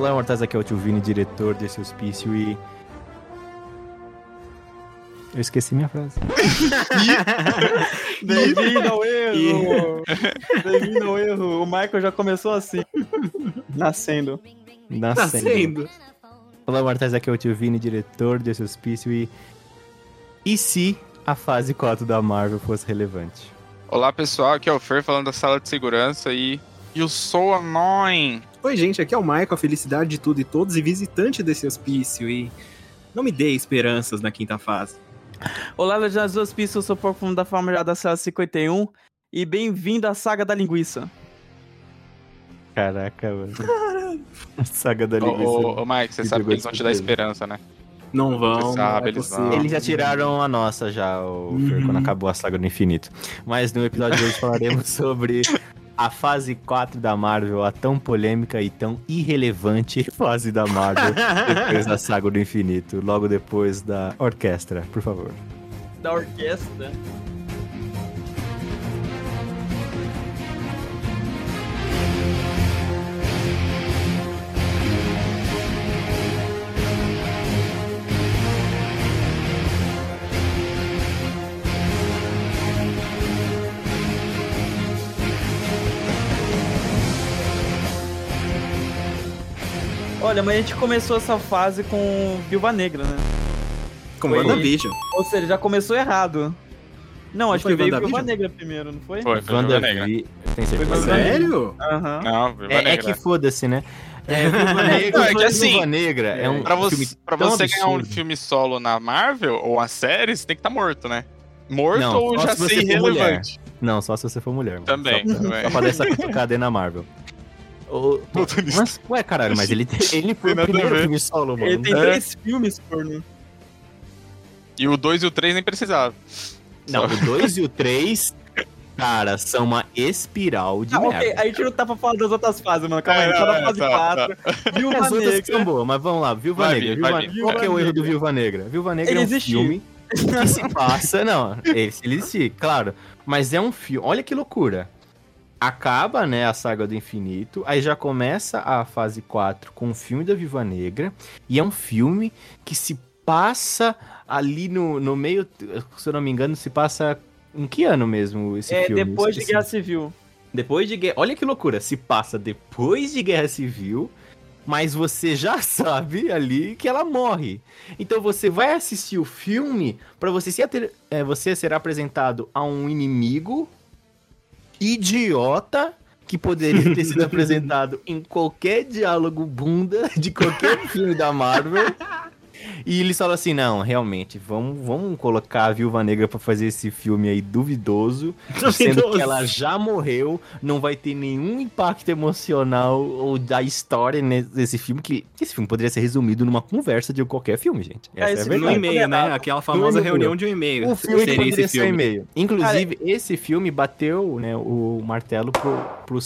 Olá, Mortais, aqui é o Tio Vini, diretor desse hospício e... Eu esqueci minha frase. Bem-vindo ao erro! Bem-vindo ao erro! O Michael já começou assim. Nascendo. Nascendo. Nascendo. Olá, Mortais, aqui é o Tio Vini, diretor desse hospício e... E se a fase 4 da Marvel fosse relevante? Olá pessoal, aqui é o Fer falando da sala de segurança e. Eu sou annoying! Oi, gente, aqui é o Michael, a felicidade de tudo e todos e visitante desse hospício. E não me dê esperanças na quinta fase. Olá, Legendas do Hospício, eu sou o Profundo da Família da Cela 51 e bem-vindo à Saga da Linguiça. Caraca, mano. Saga da Ô, linguiça. ô, ô, Mike, você Que sabe que eles vão te dar esperança, né? Não vão. Você sabe, é eles vão. Eles já tiraram a nossa já, o Uhum. quando acabou a saga do infinito. Mas no episódio de hoje falaremos sobre a fase 4 da Marvel, a tão polêmica e tão irrelevante fase da Marvel depois da saga do infinito, logo depois da orquestra, por favor. Da orquestra. Olha, mas a gente começou essa fase com Viúva Negra, né? Com. WandaVision. Ou seja, já começou errado. Não, acho que veio? Viúva Negra primeiro, não foi? Foi, foi Viúva Wanda Negra. Vi- Tem Foi certeza? Negra. Sério? Aham. Não, Viúva É, é Negra. que foda-se, né? É, Viúva Negra, Não, é que assim, Viúva Negra é um Pra você, filme pra tão você ganhar um filme solo na Marvel ou uma série, você tem que estar morto, né? Morto Não, ou já se ser mulher. irrelevante. Não, só se você for mulher. mano. Também, Só pra, também. só pra dar essa cutucada aí na Marvel. O- mas, ué, caralho, mas ele, ele foi o a primeiro filme solo, mano. Ele tem É. três filmes, corno. E o 2 e o 3 nem precisava. Não, o 2 e o 3, cara, são uma espiral de Ah, merda. ok, a gente não tá pra falar das outras fases, mano. Calma aí, É, só da é, fase tá, 4. Viúva As outras são boas, mas vamos lá, Viúva Vai Negra. vir, Viúva- vir. Qual que é o erro do. Viúva Negra? Viúva Negra Ele é um existiu. filme que se passa... Não, ele, ele existe, claro. Mas é um filme... Olha que loucura. Acaba, né, a saga do infinito, aí já começa a fase 4 com o filme da Viúva Negra, e é um filme que se passa ali no, no meio, se eu não me engano, se passa em que ano mesmo esse É, filme? depois de. Guerra Civil. Depois de guerra. Olha que loucura. Se passa depois de guerra civil, mas você já sabe ali que ela morre. Então você vai assistir o filme pra você ater- é, você ser apresentado a um inimigo idiota que poderia ter sido apresentado em qualquer diálogo bunda de qualquer filme da Marvel. E eles falam assim: não, realmente, vamos, vamos colocar a Viúva Negra pra fazer esse filme aí duvidoso, sendo Duvidoso. que ela já morreu, não vai ter nenhum impacto emocional ou da história nesse filme, que esse filme poderia ser resumido numa conversa de qualquer filme, gente. É, Essa é, esse a filme No e-mail, né? Condenado. Aquela famosa reunião de um e-mail. O filme Seria esse ser filme. e-mail. Inclusive, esse filme bateu né, o martelo pro, pro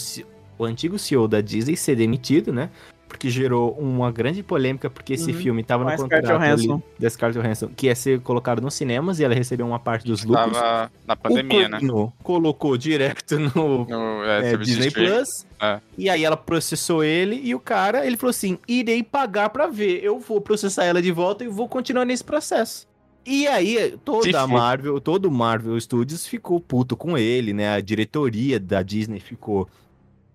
o antigo CEO da Disney ser demitido, né? Porque gerou uma grande polêmica, porque esse Uhum. filme tava Com no Scarlett contrato ali da Scarlett Johansson, que ia ser colocado nos cinemas e ela recebeu uma parte dos lucros. Tava na pandemia, o né? Colocou direto no No é, é, Disney. Plus. É. E aí ela processou ele e o cara, ele falou assim: irei pagar pra ver. Eu vou processar ela de volta e vou continuar nesse processo. E aí, toda a. Marvel, todo o Marvel Studios ficou puto com ele, né? A diretoria da Disney ficou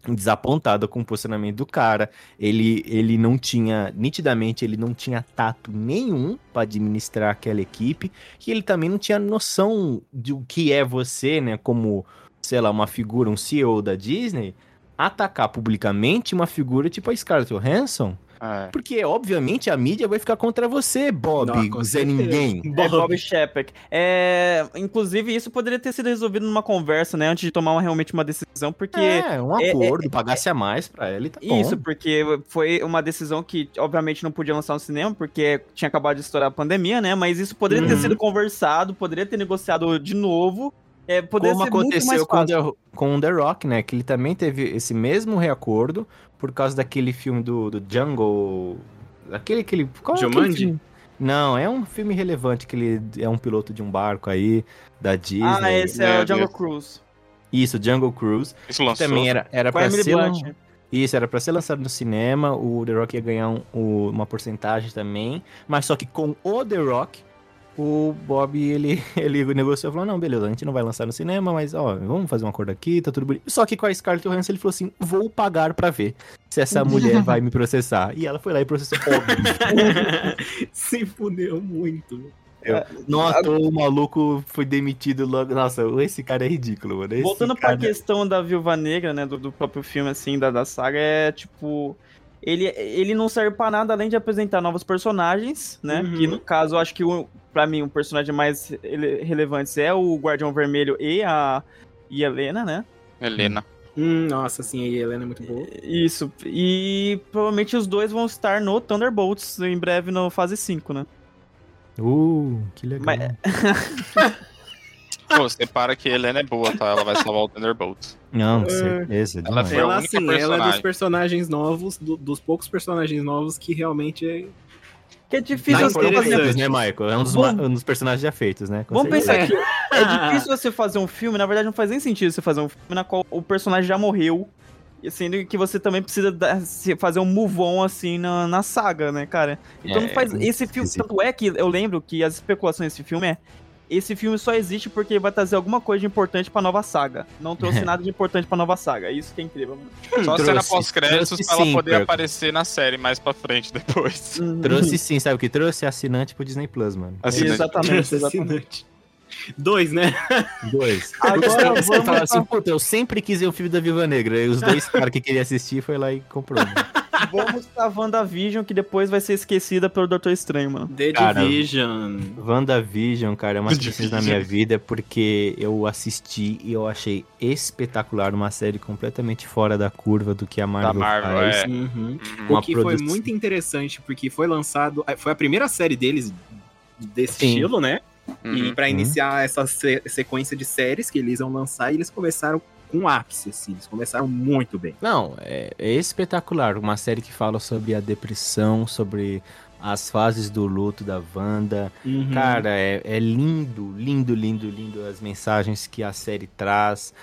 desapontada com o posicionamento do cara. Ele, ele não tinha, nitidamente, ele não tinha tato nenhum pra administrar aquela equipe. E ele também não tinha noção de o que é você, né? Como, sei lá, uma figura, um CEO da Disney, atacar publicamente uma figura tipo a Scarlett Johansson. É. Porque, obviamente, a mídia vai ficar contra você, Bob, Não, Zé. Ninguém. É Bob Shepard. É, inclusive, isso poderia ter sido resolvido numa conversa, né? Antes de tomar uma- realmente uma decisão, porque. É, um é- acordo, pagasse a mais pra ela e tá bom. Isso, porque foi uma decisão que, obviamente, não podia lançar no cinema, porque tinha acabado de estourar a pandemia, né? Mas isso poderia ter Uhum. sido conversado, poderia ter negociado de novo. É, poderia Como ser muito mais aconteceu com fácil. The, com o The Rock, né? Que ele também teve esse mesmo reacordo por causa daquele filme do, do Jungle. Aquele que ele. Qual é aquele Jumanji? Não, é um filme relevante que ele é um piloto de um barco aí, da Disney. Ah, esse é Meu o Jungle Deus. Cruise. Isso, Jungle Cruise. Isso lançou. também era, era pra ser. Blunt. Isso, era pra ser lançado no cinema, o The Rock ia ganhar um- o- uma porcentagem também, mas só que com o The Rock, o Bob, ele, ele negociou e falou, não, beleza, a gente não vai lançar no cinema, mas, ó, vamos fazer um acordo aqui, tá tudo bonito. Só que com a Scarlett Johansson, ele falou assim, vou pagar pra ver se essa mulher vai me processar. E ela foi lá e processou, óbvio. Se fudeu muito. Não à toa o maluco foi demitido logo. Nossa, esse cara é ridículo, mano. Esse Voltando cara... pra questão da Viúva Negra, né, do, do próprio filme, assim, da, da saga, é tipo... Ele, ele não serve pra nada além de apresentar novos personagens, né? Uhum. Que no caso, eu acho que o, pra mim, o personagem mais ele- relevante é o Guardião Vermelho e a e a Helena, né? Helena. Hum, nossa, sim, a Helena é muito boa. Isso. E provavelmente os dois vão estar no Thunderbolts em breve no fase 5, né? Uh, que legal. Mas- Pô, você para que a Helena é boa, tá? Ela vai salvar o Thunderbolt. Não, com É. certeza. Ela a Ela, única assim, ela é dos personagem. personagens novos, do- dos poucos personagens novos que realmente é. Que é difícil você fazer. né, Michael? É um dos, ma- um dos personagens já feitos, né? Com Vamos certeza. pensar que é difícil você fazer um filme, na verdade não faz nem sentido você fazer um filme na qual o personagem já morreu, e sendo que você também precisa dar- fazer um move on assim na, na saga, né, cara? Então É, não faz esse filme, tanto é que eu lembro que as especulações desse filme é esse filme só existe porque vai trazer alguma coisa de importante pra nova saga. Não trouxe nada de importante pra nova saga. É isso que é incrível. mano. Só a Trouxe, cena pós-créditos pra ela sim, poder Perco. aparecer na série mais pra frente depois. Trouxe sim, sabe o que trouxe? Assinante pro Disney Plus, mano. Assinante. Exatamente, exatamente. Dois, né? Dois. Agora você vamos fala assim, puta, eu sempre quis ver o filme da Viva Negra. E os dois caras que queriam assistir foi lá e comprou. mano. Vamos pra WandaVision, que depois vai ser esquecida pelo Doutor Estranho, mano. The Cara, Division. WandaVision, cara, é uma experiência na minha vida porque eu assisti e eu achei espetacular uma série completamente fora da curva do que a Marvel, Da Marvel, faz. é. Uhum. Uhum. O que foi muito interessante, porque foi lançado. Foi a primeira série deles desse Sim. estilo, né? E Uhum. pra Uhum. iniciar essa se- sequência de séries que eles iam lançar, eles começaram com ápice, assim. Eles começaram muito bem. Não, é, é espetacular. Uma série que fala sobre a depressão, sobre as fases do luto da Wanda. Uhum. Cara, é, é lindo, lindo, lindo, lindo as mensagens que a série traz.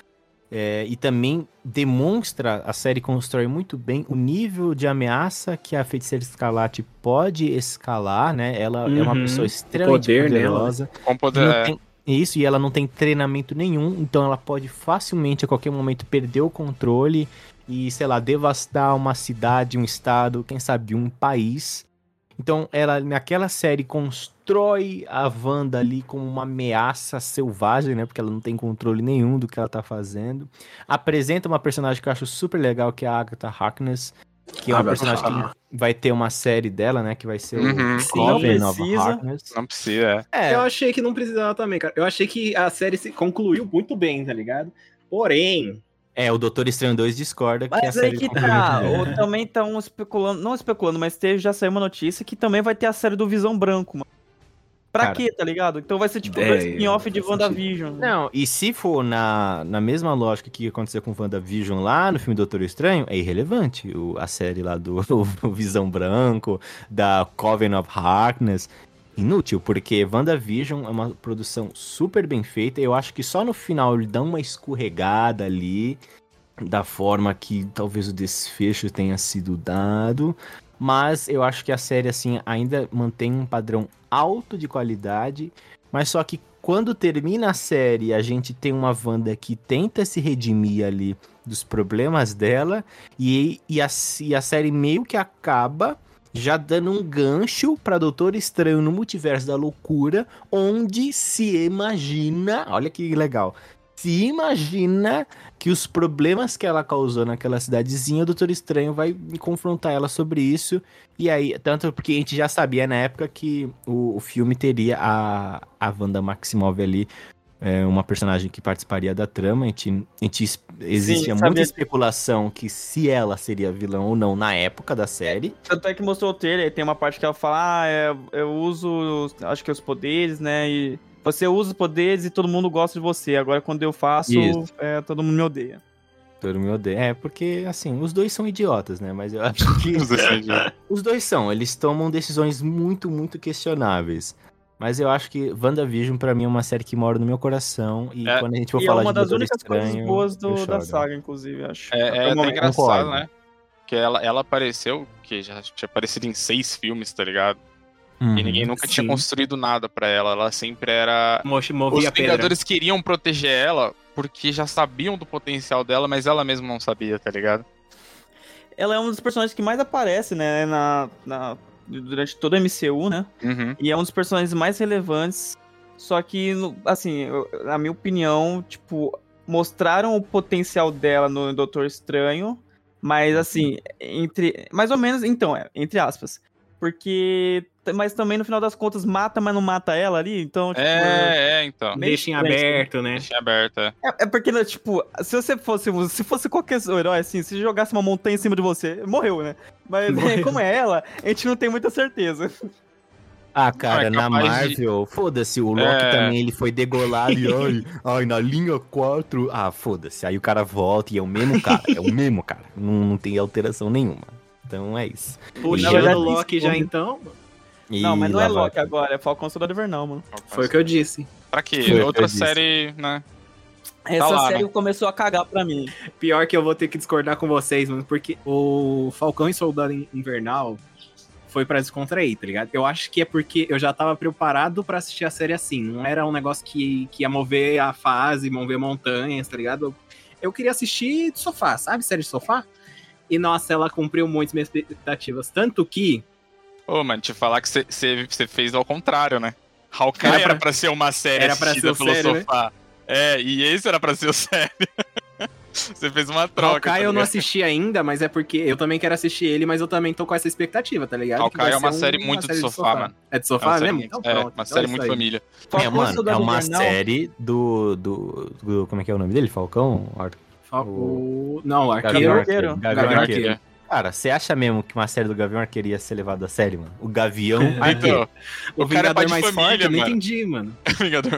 É, e também demonstra, a série constrói muito bem o nível de ameaça que a feiticeira escarlate pode escalar, né? Ela é uma Uhum. pessoa extremamente poder dela. poderosa. Com poder. não é, tem- isso, e ela não tem treinamento nenhum, então ela pode facilmente, a qualquer momento, perder o controle e, sei lá, devastar uma cidade, um estado, quem sabe um país. Então, ela, naquela série, constrói a Wanda ali como uma ameaça selvagem, né? Porque ela não tem controle nenhum do que ela tá fazendo. Apresenta uma personagem que eu acho super legal, que é a Agatha Harkness, que é uma Agatha personagem que vai ter uma série dela, né? Que vai ser Uhum. o Sim. Coven Não of precisa. Harkness. Não precisa, é. É, Eu achei que não precisava também, cara. Eu achei que a série se concluiu muito bem, tá ligado? Porém, É, o Doutor Estranho 2 discorda que a Mas série aí que concluiu tá, ou também estão especulando, não especulando, mas teve, já saiu uma notícia que também vai ter a série do Visão Branco, mano. Pra Cara. quê, tá ligado? Então vai ser tipo É, dois spin-off de WandaVision. Não, e se for na, na mesma lógica que aconteceu com WandaVision lá no filme Doutor Estranho, é irrelevante. O, a série lá do o Visão Branco, da Coven of Harkness. Inútil, porque WandaVision é uma produção super bem feita. Eu acho que só no final ele dá uma escorregada ali, da forma que talvez o desfecho tenha sido dado. Mas eu acho que a série, assim, ainda mantém um padrão alto de qualidade. Mas só que quando termina a série, a gente tem uma Wanda que tenta se redimir ali dos problemas dela. E, e, a, e a série meio que acaba já dando um gancho para Doutor Estranho no Multiverso da Loucura, onde se imagina, olha que legal, se imagina que os problemas que ela causou naquela cidadezinha, o Doutor Estranho vai confrontar ela sobre isso. E aí, tanto porque a gente já sabia na época que o, o filme teria a, a Wanda Maximoff ali, é, uma personagem que participaria da trama. A gente, a gente existia muita sabia. especulação que se ela seria vilã ou não na época da série. Tanto é que mostrou o trailer, tem uma parte que ela fala, ah, é, eu uso, acho que os poderes, né, e você usa os poderes e todo mundo gosta de você, agora quando eu faço, é, todo mundo me odeia. Todo mundo odeia. É, porque, assim, os dois são idiotas, né? Mas eu acho que. Os dois são, eles tomam decisões muito, muito questionáveis. Mas eu acho que WandaVision, pra mim, é uma série que mora no meu coração. E É. quando a gente for E é falar uma de das Doutor únicas Estranho, coisas boas do, da saga, inclusive, acho. É, é momento. engraçado, concordo. né? Porque ela, ela apareceu, que já tinha aparecido em seis filmes, tá ligado? Uhum. E ninguém nunca tinha sim. construído nada pra ela. Ela sempre era. Mo- Os. Vingadores queriam proteger ela porque já sabiam do potencial dela, mas ela mesma não sabia, tá ligado? Ela é um dos personagens que mais aparece, né, na, na- durante todo o MCU, né? Uhum. E é um dos personagens mais relevantes. Só que, assim, na minha opinião, tipo, mostraram o potencial dela no Doutor Estranho, mas assim, entre. Mais ou menos, então, é, entre aspas. Porque. Mas também, no final das contas, mata, mas não mata ela ali. Então, tipo. É, é, então. Deixa em aberto, né? Deixa aberta. É, é porque, né, tipo, se você fosse. Se fosse qualquer herói, assim, se jogasse uma montanha em cima de você, morreu, né? Mas Morreu. como é ela, a gente não tem muita certeza. Ah, cara, é na capaz de- Marvel, foda-se, o Loki É. também, ele foi degolado e, ai, ai, na linha 4, ah, foda-se, aí o cara volta e é o mesmo cara, é o mesmo cara, não, não tem alteração nenhuma. Então é isso. Puxando o Loki já então, E não, mas não é vai. Loki agora, é Falcão Soldado Invernal, mano. foi o que eu disse. Pra quê? Foi Outra eu disse. série, né? Essa lá, série né? começou a cagar pra mim. Pior que eu vou ter que discordar com vocês, mano, porque o Falcão e Soldado Invernal foi pra descontrair, tá ligado? Eu acho que é porque eu já tava preparado pra assistir a série assim. Não era um negócio que, que ia mover a fase, mover montanhas, tá ligado? Eu queria assistir de sofá, sabe? Série de sofá. E nossa, ela cumpriu muitas minhas expectativas. Tanto que. Ô, mano, te falar que você fez ao contrário, né? Hawkeye Era era, pra- ser uma série era pra assistida ser pelo sério, né? sofá. É, e esse era pra ser o série. Você fez uma troca. Hawkeye tá eu não assisti ainda, mas é porque eu também quero assistir ele, mas eu também tô com essa expectativa, tá ligado? Hawkeye é uma série muito de sofá, mano. É de É uma sofá série mesmo? Então é, pronto. uma então série é muito aí. família. É, Falcão mano, é uma Invernal, série do, do, do- Como é que é o nome dele? Falcão? Ar- o- Não, o Gavião arqueiro. Arqueiro. Gavião Gavião Arqueiro. Arqueiro. Cara, você acha mesmo que uma série do Gavião Arqueiro ia ser levada a sério, mano? O Gavião Então, O, o cara é de mais família, forte, eu não mano. entendi, mano. Vingador.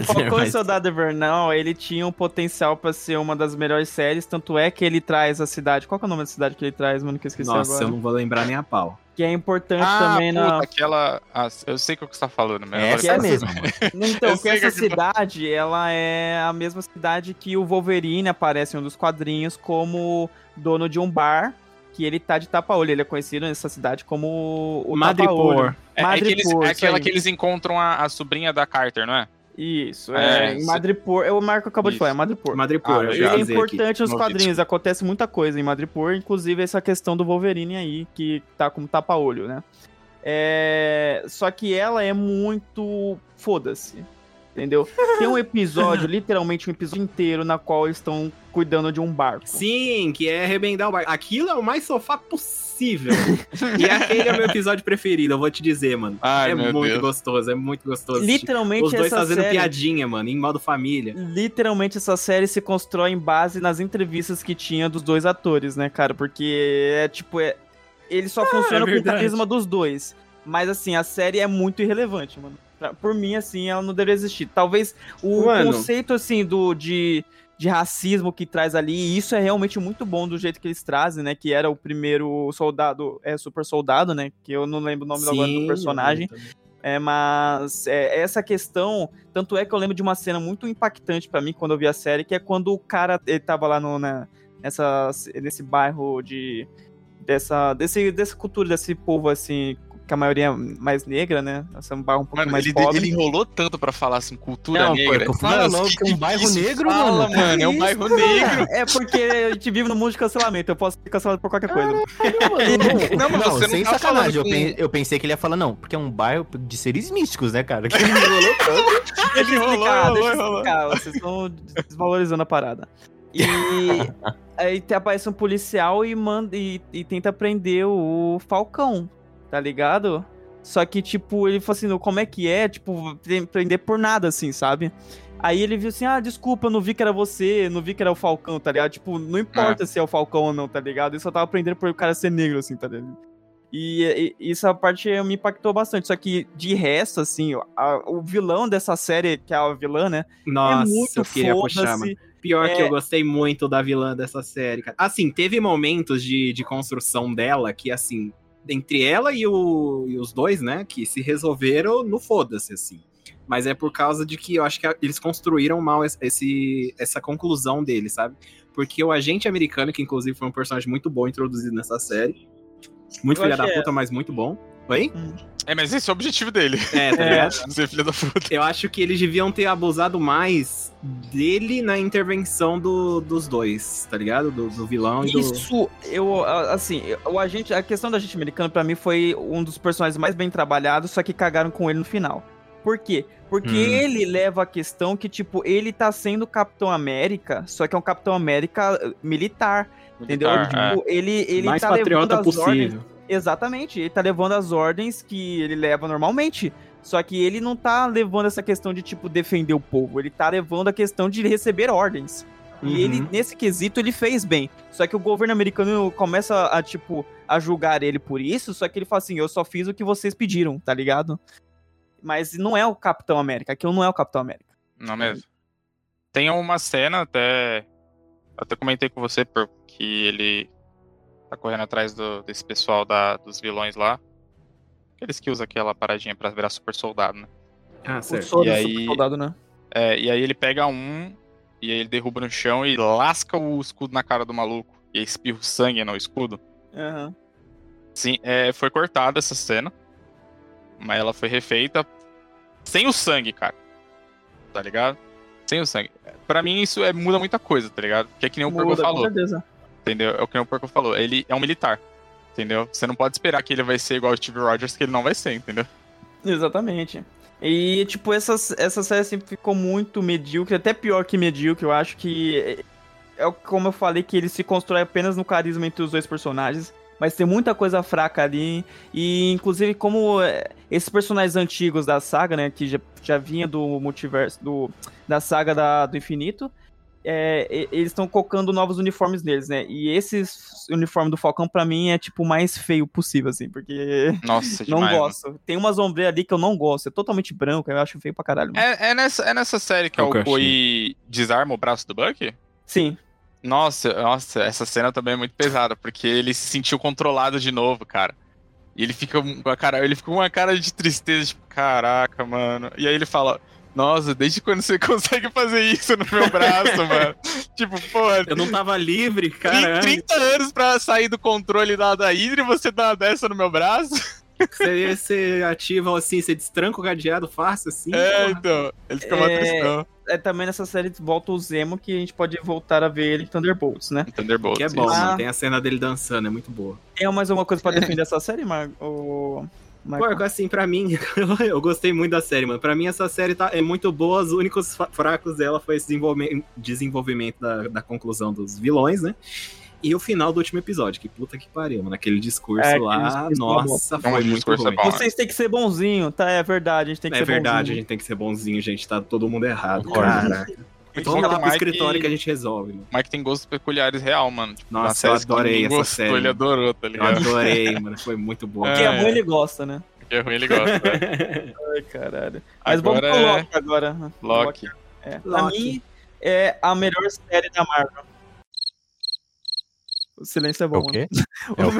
O Falcão e Soldado Invernal, ele tinha um potencial pra ser uma das melhores séries, tanto é que ele traz a cidade. Qual que é o nome da cidade que ele traz, mano? Que eu esqueci Nossa, agora. eu não vou lembrar nem a pau. Que é importante Ah, também puta, na. aquela... Ah, eu sei o que você tá falando, mas Essa eu é mesmo. Então, que essa que aquilo- cidade, ela é a mesma cidade que o Wolverine aparece em um dos quadrinhos como dono de um bar, que ele tá de tapa-olho. Ele é conhecido nessa cidade como o Madripoor. tapa-olho. É, é, que eles- Madripoor, é aquela aí. que eles encontram a, a sobrinha da Carter, não é? Isso, É, é, em. Madripoor. É o Marco acabou de Isso. falar, é Madripoor. Madripoor, Ah, eu já é importante nos ouvi, quadrinhos, acontece muita coisa em Madripoor, inclusive essa questão do Wolverine aí, que tá como tapa-olho, né? É... Só que ela é muito. Foda-se. Entendeu? Tem um episódio, literalmente um episódio inteiro, na qual eles estão cuidando de um barco. Sim, que é arrebendar o barco. Aquilo é o mais sofá possível. E aquele é o meu episódio preferido, eu vou te dizer, mano. Ai, é muito Deus. gostoso, é muito gostoso. Literalmente Os dois essa fazendo série, piadinha, mano, em modo família. Literalmente essa série se constrói em base nas entrevistas que tinha dos dois atores, né, cara? Porque é tipo, é, ele só funciona com o carisma dos dois. Mas assim, a série é muito irrelevante, mano. Pra- Por mim, assim, ela não deveria existir. Talvez o Mano. conceito, assim, do, de, de racismo que traz ali, e isso é realmente muito bom do jeito que eles trazem, né? Que era o primeiro soldado, é super soldado, né? Que eu não lembro o nome agora do personagem. É, mas é, essa questão, tanto é que eu lembro de uma cena muito impactante pra mim quando eu vi a série, que é quando o cara ele tava lá no, na, nessa, nesse bairro de dessa, desse, dessa cultura, desse povo assim, que a maioria é mais negra, né? Esse é um bairro um pouco Mano, mais ele, pobre. ele enrolou tanto pra falar assim, cultura Não, pô, negra. Mano, logo que é um bairro negro, Fala, mano. mano. É um bairro isso, negro. É porque a gente vive num mundo de cancelamento, eu posso ser cancelado por qualquer coisa. Não, mas você não sem tá sacanagem. Eu, pen- eu pensei que ele ia falar, não, porque é um bairro de seres místicos, né, cara? Que ele enrolou tanto. Deixa eu Rolou, explicar, rolou, deixa eu rolou. explicar. Vocês estão desvalorizando a parada. E aí aparece um policial e manda e, e tenta prender o Falcão, tá ligado? Só que, tipo, ele falou assim, "Não, como é que é? Tipo, pre- prender por nada, assim, sabe? Aí ele viu assim, ah, desculpa, eu não vi que era você, não vi que era o Falcão, tá ligado? Tipo, não importa se é o Falcão ou não, tá ligado? Ele só tava prendendo por o cara ser negro, assim, tá ligado? E, e essa parte me impactou bastante. Só que, de resto, assim, a- o vilão dessa série, que é a vilã, né? Nossa, é muito eu queria puxar, mano. Pior que É. eu gostei muito da vilã dessa série, cara. Assim, teve momentos de, de construção dela que, assim, entre ela e, o, e os dois, né, que se resolveram no foda-se, assim. Mas é por causa de que eu acho que eles construíram mal esse- essa conclusão dele, sabe? Porque o agente americano, que inclusive foi um personagem muito bom introduzido nessa série. Muito Eu filha da achei- puta, mas muito bom. Oi? É, mas esse é o objetivo dele. É, tá É. ligado? Ser filho da puta. Eu acho que eles deviam ter abusado mais dele na intervenção do- dos dois, tá ligado? Do, do vilão e do. Isso, eu, a- assim, o agente, a questão do agente americano pra mim foi um dos personagens mais bem trabalhados, só que cagaram com ele no final. Por quê? Porque Hum. ele leva a questão que, tipo, ele tá sendo Capitão América, só que é um Capitão América eh, militar, entendeu? Militar, é. Tipo, ele, ele mais tá levando patriota as possível. ordens. Exatamente, ele tá levando as ordens que ele leva normalmente. Só que ele não tá levando essa questão de, tipo, defender o povo. Ele tá levando a questão de receber ordens. Uhum. E ele, nesse quesito, ele fez bem. Só que o governo americano começa a, tipo, a julgar ele por isso, só que ele fala assim, eu só fiz o que vocês pediram, tá ligado? Mas não é o Capitão América, aquilo não é o Capitão América. Não mesmo. Tem uma cena até. Até comentei com você, porque ele tá correndo atrás do- desse pessoal da, dos vilões lá. Aqueles que usam aquela paradinha pra virar super soldado, né? Ah, O certo. Soro E do aí- super soldado, né? É, e aí ele pega um, e aí ele derruba no chão e lasca o escudo na cara do maluco. E aí espirra o sangue no escudo. Aham. Sim, é, foi cortada essa cena. Mas ela foi refeita sem o sangue, cara. Tá ligado? Sem o sangue. Pra mim isso é, muda muita coisa, tá ligado? Que é que nem o Porco Muda, com falou. certeza. Entendeu? É o que o Porco falou. Ele é um militar. Entendeu? Você não pode esperar que ele vai ser igual o Steve Rogers, que ele não vai ser, entendeu? Exatamente. E, tipo, essas, essa série sempre ficou muito medíocre, até pior que medíocre, eu acho que. É, é como eu falei, que ele se constrói apenas no carisma entre os dois personagens. Mas tem muita coisa fraca ali. E, inclusive, como é, esses personagens antigos da saga, né? Que já, já vinha do multiverso, do, da saga da, do infinito. É, e- eles estão colocando novos uniformes neles, né? E esse uniforme do Falcão, pra mim, é, tipo, o mais feio possível, assim. Porque. Nossa, Não demais. gosto. Tem umas ombreiras ali que eu não gosto. É totalmente branco, eu acho feio pra caralho. É, é, nessa, é nessa série que É a o Okoi desarma o braço do Bucky? Sim. Nossa, nossa, essa cena também é muito pesada, porque ele se sentiu controlado de novo, cara. E ele fica com a cara, ele fica com uma cara de tristeza, tipo, caraca, mano. E aí ele fala, nossa, desde quando você consegue fazer isso no meu braço, mano? Tipo, porra, Eu não tava livre, tem cara. 30 anos pra sair do controle da, da Hydra e você dá uma dessa no meu braço? Você, você ativa assim, você destranca o cadeado fácil assim. É, porra. então. Ele fica uma É, tristão. É, também nessa série volta o Zemo que a gente pode voltar a ver ele em Thunderbolts, né? Thunderbolt. Que é bom. Ah. mano. Tem a cena dele dançando, é muito boa. Tem mais alguma coisa pra defender essa série, Mar... o... Marco? Assim, pra mim, eu gostei muito da série, mano. Pra mim, essa série tá, é muito boa. Os únicos fracos dela foi esse desenvolvimento, desenvolvimento da, da conclusão dos vilões, né? E o final do último episódio, que puta que pariu, mano. Aquele discurso É, aquele lá, discurso tá nossa, bom. foi muito discurso é bom. né? Vocês têm que ser bonzinho, tá? É verdade, a gente tem que É ser verdade, a bonzinho. gente tem que ser bonzinho, gente. Tá todo mundo errado. Concordo. Muito Vamos bom lá pro escritório que a gente resolve. Mano. O Mike tem gostos peculiares real, mano. Tipo, Nossa, eu adorei essa gostou, série. Ele adorou, tá Eu ligado? adorei, mano. Foi muito bom. Porque é É. ruim, ele gosta, né? Porque é ruim, ele gosta. né? Ai, caralho. Mas Agora vamos pro é Loki agora. né? Loki. É. Pra mim, é a melhor série da Marvel. O silêncio é É bom. o quê? né? É o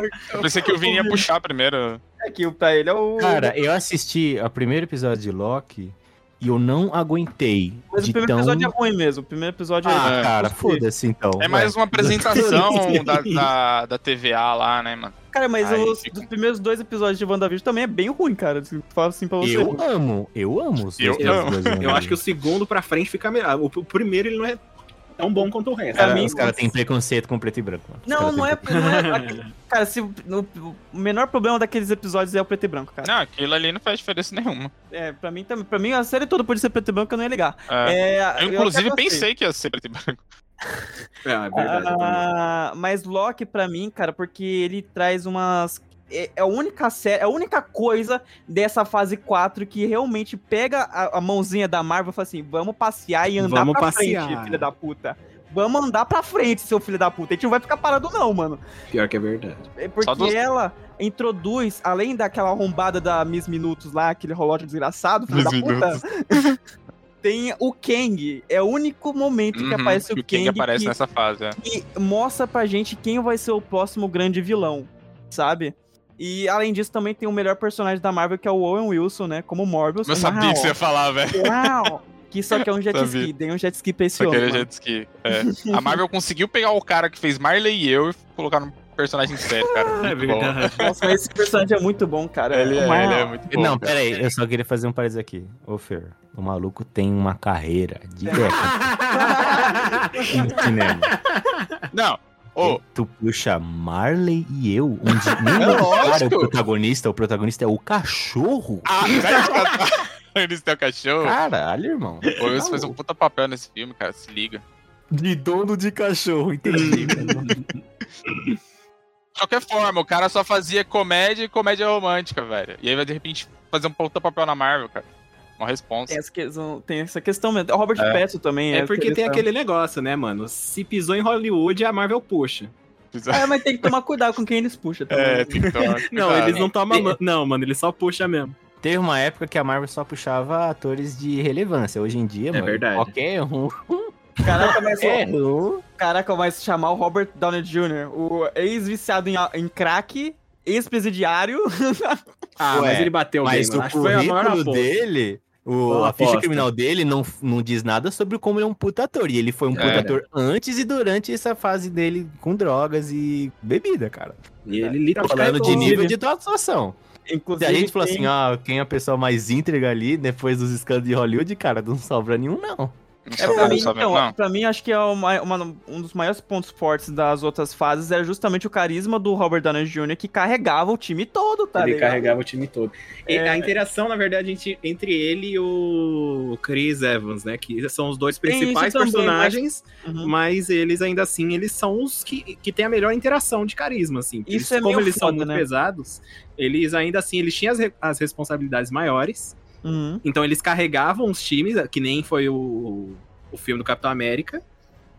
quê? Eu pensei que o Vini ia puxar primeiro. É que o pra ele é o. Cara, eu assisti o primeiro episódio de Loki e eu não aguentei Mas o de primeiro tão... episódio é ruim mesmo. O primeiro episódio Ah, é. cara, Gostei. foda-se então. É mais uma apresentação da, da, da TVA lá, né, mano? Cara, mas Aí os fica- primeiros dois episódios de WandaVision também é bem ruim, cara. Se eu falar assim pra você. Eu amo, eu amo os Eu dois amo. primeiros Eu acho que o segundo pra frente fica melhor. O, o primeiro ele não é tão bom quanto o resto. Pra Cara, mim, os caras têm preconceito com preto e branco, mano. Não, não é, não é. Cara, se, o- no- o menor problema daqueles episódios é o preto e branco, cara. Não, aquilo ali não faz diferença nenhuma. É, pra mim também. Pra mim, a série toda podia ser preto e branco, eu não ia ligar. É, É, eu, inclusive, gostei. pensei que ia ser preto e branco. É, é verdade. Ah, mas Loki, pra mim, cara, porque ele traz umas. É é a única série, é a única coisa dessa fase 4 que realmente pega a, a mãozinha da Marvel e fala assim: vamos passear e andar Vamos pra passear. frente, filha da puta. Vamos andar pra frente, seu filho da puta. A gente não vai ficar parado, não, mano. Pior que é verdade. É porque dos- ela introduz, além daquela arrombada da Miss Minutos lá, aquele relógio desgraçado, filho da Miss puta. Tem o Kang. É o único momento que Uhum, aparece que o Kang, aparece que, nessa fase, é. que mostra pra gente quem vai ser o próximo grande vilão, sabe? E além disso, também tem o melhor personagem da Marvel, que é o Owen Wilson, né? Como Morbius. Eu sabia que você ia falar, velho. Uau! Que só que é um jet Sabia. ski. Dei um jet ski pra esse Só que homem. é mano. jet ski. É. A Marvel conseguiu pegar o cara que fez Marley e eu e colocar no personagem sério, cara. É verdade. Nossa, mas esse personagem é muito bom, cara. Ele é, Uau. ele é muito bom. não, pera aí, eu só queria fazer um parênteses aqui. Ô, Fer, o maluco tem uma carreira de década. Não, ô, Tu puxa Marley e eu, onde nem É o cara é o protagonista, o protagonista é o cachorro. ah, vai Eles têm o cachorro. Caralho, irmão. O Wilson fez um puta papel nesse filme, cara. Se liga. De dono de cachorro, entendi. De qualquer forma, o cara só fazia comédia e comédia romântica, velho. E aí vai de repente fazer um puta papel na Marvel, cara. Uma responsa. Tem essa questão, tem essa questão mesmo. O Robert É. Pattinson também. É porque tem aquele negócio, né, mano? Se pisou em Hollywood, a Marvel puxa. É, mas tem que tomar cuidado com quem eles puxam também. É, tem que tomar Não, cuidado. eles não tomam. ma- Não, mano, eles só puxam mesmo. Teve uma época que a Marvel só puxava atores de relevância. Hoje em dia, mano, verdade. qualquer um. Caraca, mas, É, um. caraca, mas chamar o Robert Downey Jr., o ex-viciado em, em crack, ex-presidiário. Ah, Ué, mas ele bateu Mas bem, o mano. Acho que foi a maior currículo dele, o- a ficha criminal dele não, não diz nada sobre como ele é um puta ator. E ele foi um puta É. ator antes e durante essa fase dele com drogas e bebida, cara. E ele Tá literalmente falando de nível de atuação. Se Inclusive, a gente falou tem- assim, ó, quem é a pessoa mais íntegra ali, depois dos escândalos de Hollywood, cara, não sobra nenhum, não. É, pra, mim, não, não. pra mim, acho que é uma- uma- um dos maiores pontos fortes das outras fases era justamente o carisma do Robert Downey Jr., que carregava o time todo, tá ele ligado? carregava o time todo. E É. a interação, na verdade, entre, entre ele e o Chris Evans, né? Que são os dois principais também, personagens, Uhum. mas eles ainda assim, eles são os que, que têm a melhor interação de carisma, assim. Isso Eles- é como meio eles são foda, muito né? pesados, eles ainda assim, eles tinham as, re- as responsabilidades maiores, Uhum. então eles carregavam os times, que nem foi o, o filme do Capitão América,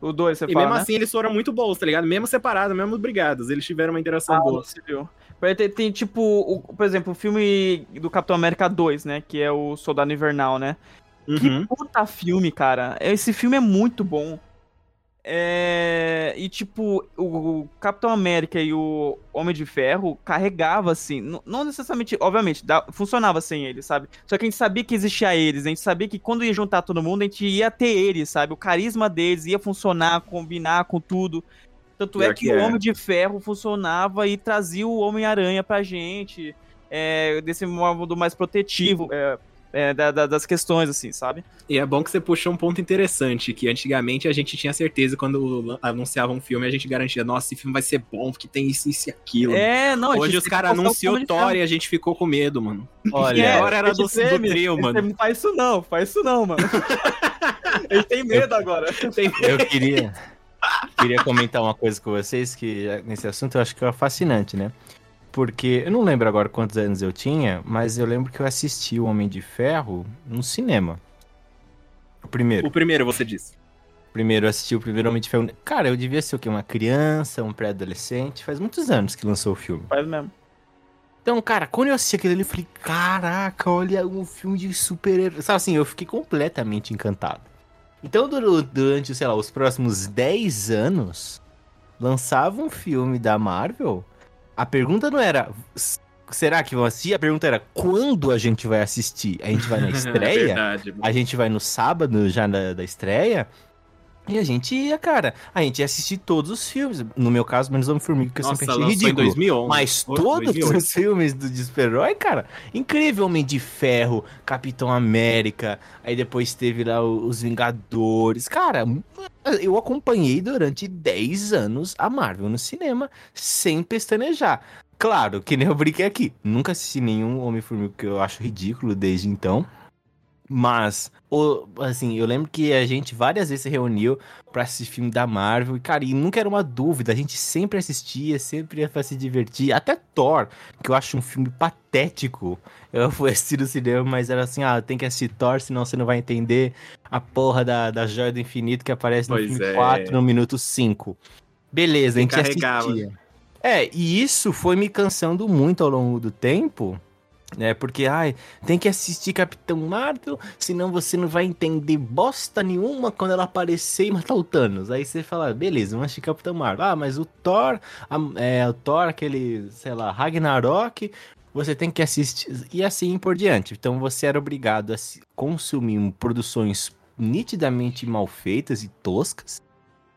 O dois, você e fala, mesmo né? assim eles foram muito bons, tá ligado? Mesmo separados, mesmo brigados, eles tiveram uma interação Ah, boa. você viu. Tem, tem, tipo, o- por exemplo, o filme do Capitão América 2, né? Que é o Soldado Invernal, né? Uhum. Que puta filme, cara. Esse filme é muito bom. É... E, tipo, o, o Capitão América e o Homem de Ferro carregava, assim. Não necessariamente, obviamente, dá- funcionava sem eles, sabe? Só que a gente sabia que existia eles. A gente sabia que quando ia juntar todo mundo, a gente ia ter eles, sabe? O carisma deles ia funcionar, combinar com tudo. Tanto é que, que o é. Homem de Ferro funcionava e trazia o Homem-Aranha pra gente. É, desse modo mais protetivo. é, é, da- da- das questões, assim, sabe? E é bom que você puxou um ponto interessante, que antigamente a gente tinha certeza quando anunciava um filme, a gente garantia, nossa, esse filme vai ser bom, porque tem isso, isso e aquilo. É, não, a Hoje gente os caras anunciou Thor e a gente ficou com medo, mano. Olha, É, agora era do, do trio, mano. Não faz isso não, faz isso não, mano. Ele tem medo agora. Tem- eu queria, queria comentar uma coisa com vocês, que nesse assunto eu acho que é fascinante, né? Porque eu não lembro agora quantos anos eu tinha, mas eu lembro que eu assisti o Homem de Ferro no cinema. O primeiro. O primeiro, você disse. Primeiro eu assisti o primeiro Homem de Ferro. Cara, eu devia ser o quê? Uma criança, um pré-adolescente. Faz muitos anos que lançou o filme. Faz mesmo. Então, cara, quando eu assisti aquilo ali, eu falei, caraca, olha um filme de super-herói. Sabe assim, eu fiquei completamente encantado. Então, durante, sei lá, os próximos 10 anos, lançava um filme da Marvel. A pergunta não era, "S- será que vão assistir? A pergunta era, quando a gente vai assistir? A gente vai na estreia? Verdade. A gente vai no sábado já da, da estreia. E a gente ia, cara. A gente ia assistir todos os filmes. No meu caso, menos Homem-Formiga, que eu Nossa, sempre achei lançou em ridículo. 2011. Mas todos 2008. os filmes do de super-herói, cara, incrível. Homem de Ferro, Capitão América, aí depois teve lá os Vingadores. Cara, eu acompanhei durante 10 anos a Marvel no cinema, sem pestanejar. Claro, que nem eu brinquei aqui. Nunca assisti nenhum Homem-Formiga que eu acho ridículo desde então. Mas, o- assim, eu lembro que a gente várias vezes se reuniu pra assistir filme da Marvel. E, cara, e nunca era uma dúvida. A gente sempre assistia, sempre ia pra se divertir. Até Thor, que eu acho um filme patético. Eu fui assistir no cinema, mas era assim, ah, tem que assistir Thor, senão você não vai entender a porra da, da Joia do Infinito que aparece no Pois filme é. 4, no minuto 5. Beleza, a gente carregava. assistia. É, e isso foi me cansando muito ao longo do tempo. Né? Porque, ai, tem que assistir Capitão Marvel, senão você não vai entender bosta nenhuma quando ela aparecer e matar o Thanos. Aí você fala, beleza, vamos assistir Capitão Marvel. Ah, mas o Thor, a- é, o Thor, aquele, sei lá, Ragnarok, você tem que assistir, e assim por diante. Então você era obrigado a consumir produções nitidamente mal feitas e toscas,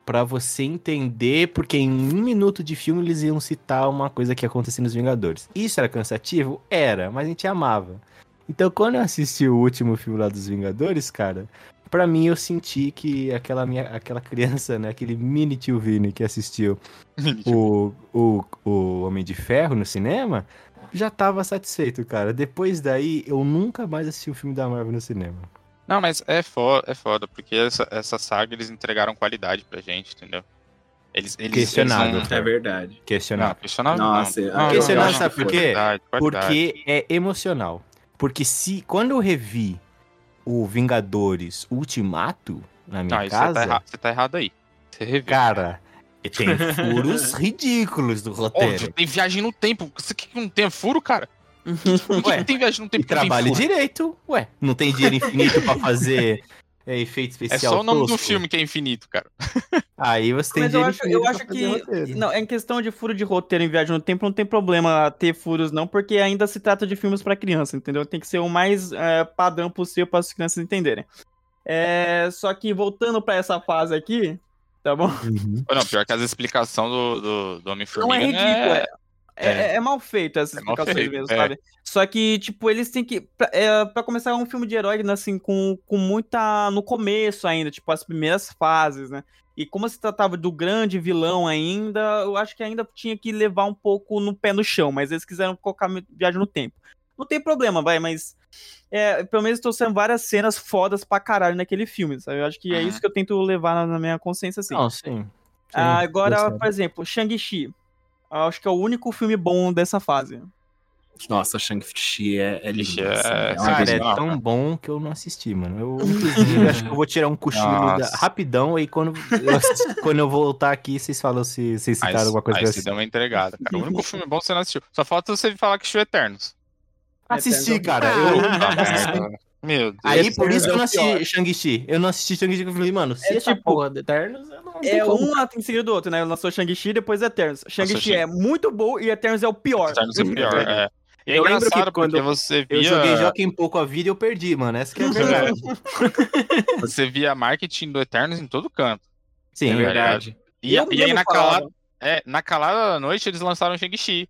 Pra você entender, porque em um minuto de filme eles iam citar uma coisa que acontecia nos Vingadores. Isso era cansativo? Era, mas a gente amava. Então quando eu assisti o último filme lá dos Vingadores, cara, pra mim eu senti que aquela minha, aquela criança, né, aquele mini tio Vini que assistiu o, o, o Homem de Ferro no cinema, já tava satisfeito, cara. Depois daí eu nunca mais assisti um filme da Marvel no cinema. Não, mas é foda, é foda, porque essa, essa saga eles entregaram qualidade pra gente, entendeu? Eles, eles, Questionável, eles É verdade. Questionável. não, questionável Nossa, não. não. Questionável, não, sabe por quê? qualidade, qualidade. Porque é emocional. Porque se quando eu revi o Vingadores Ultimato na minha Não, isso você casa, tá, você tá errado aí. Você reviu. cara, tem furos ridículos do roteiro. Óbvio, tem viagem no tempo. Você quer que não tenha furo, cara? Por que Ué, que tem viagem no E tempo? que não tem trabalhe direito, ué. Não tem dinheiro infinito pra fazer é, efeito É especial só o nome do tosco? filme que é infinito, cara. Aí você tem Mas eu dinheiro acho, infinito eu acho que. roteiro. Não, em questão de furo de roteiro em Viagem no Tempo, não tem problema ter furos, não, porque ainda se trata de filmes pra criança, entendeu? Tem que ser o mais é, padrão possível para as crianças entenderem. É, só que voltando pra essa fase aqui, tá bom? Uhum. Não, pior que as explicações do, do, do Não Homem-Formiga. é ridículo, né? É, é- é mal feito essas É explicações feito, mesmo, é. sabe? Só que, tipo, eles têm que. Pra, é, pra começar, é um filme de herói, né, assim, com, com muita. No começo ainda, tipo, as primeiras fases, né? E como se tratava do grande vilão ainda, eu acho que ainda tinha que levar um pouco no pé no chão, mas eles quiseram colocar viagem no tempo. Não tem problema, vai, mas. É, pelo menos trouxeram várias cenas fodas pra caralho naquele filme, sabe? Eu acho que é Uhum. isso que eu tento levar na, na minha consciência, assim. Não, sim. Sim, Ah, agora, por exemplo, Shang-Chi. Acho que é o único filme bom dessa fase. Nossa, Shang-Chi é, é lindo. É- assim, é uma Cara, é tão cara. bom que eu não assisti, mano. Eu, inclusive, acho que eu vou tirar um cochilo da- rapidão e quando eu, assisti- quando eu voltar aqui, vocês falam se vocês Aí, citaram alguma coisa aí assistir. deu uma entregada, cara. O único filme bom que você não assistiu. Só falta você falar que assistiu Eternos. Assisti, cara. Ah, Eu, merda. Meu Deus. aí, por isso que eu não é o pior. assisti Shang-Chi. Eu não assisti Shang-Chi, porque eu falei, mano, se É essa tipo- porra de Eternos, eu não É como. um em seguida do outro, né? Lançou Shang-Chi e depois Eternos. Shang-Chi Shang- é muito bom e Eternos é o pior. Eternos é pior, verdade. é. E é Eu lembro que engraçado quando porque você Eu via, joguei Joaquim pouco a vida e eu perdi, mano. Essa que é a verdade. você via marketing do Eternos em todo canto. Sim, É É verdade. E, Eu e aí na calada, é, na calada da noite eles lançaram Shang-Chi,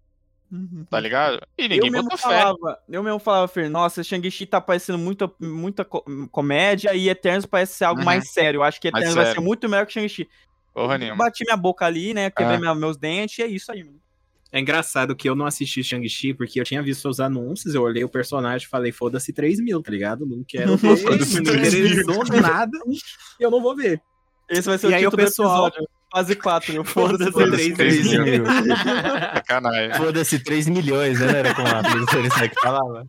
Uhum. tá ligado? E Eu ninguém mesmo, botou fé. falava, eu mesmo falava, Fer, nossa, Shang-Chi tá parecendo muita, muita co- comédia e Eternos parece ser algo Uhum. mais sério. Eu acho que Mais Eternos vai ser muito melhor que Shang-Chi. Porra nenhuma. Bati minha boca ali, né? Quebrei Ah. minha- meus dentes e é isso aí, mano. É engraçado que eu não assisti Shang-Chi porque eu tinha visto os anúncios, eu olhei o personagem e falei, foda-se 3 mil, tá ligado? Não quero ver, não 3 mil. interessou nada, eu não vou ver. Esse vai ser E o aí o título pessoal- do episódio. Fase 4. Foda-se Foda-se. 3 3 mil. Sacanagem. Foda-se, 3 milhões, né? Era como a aí que falava.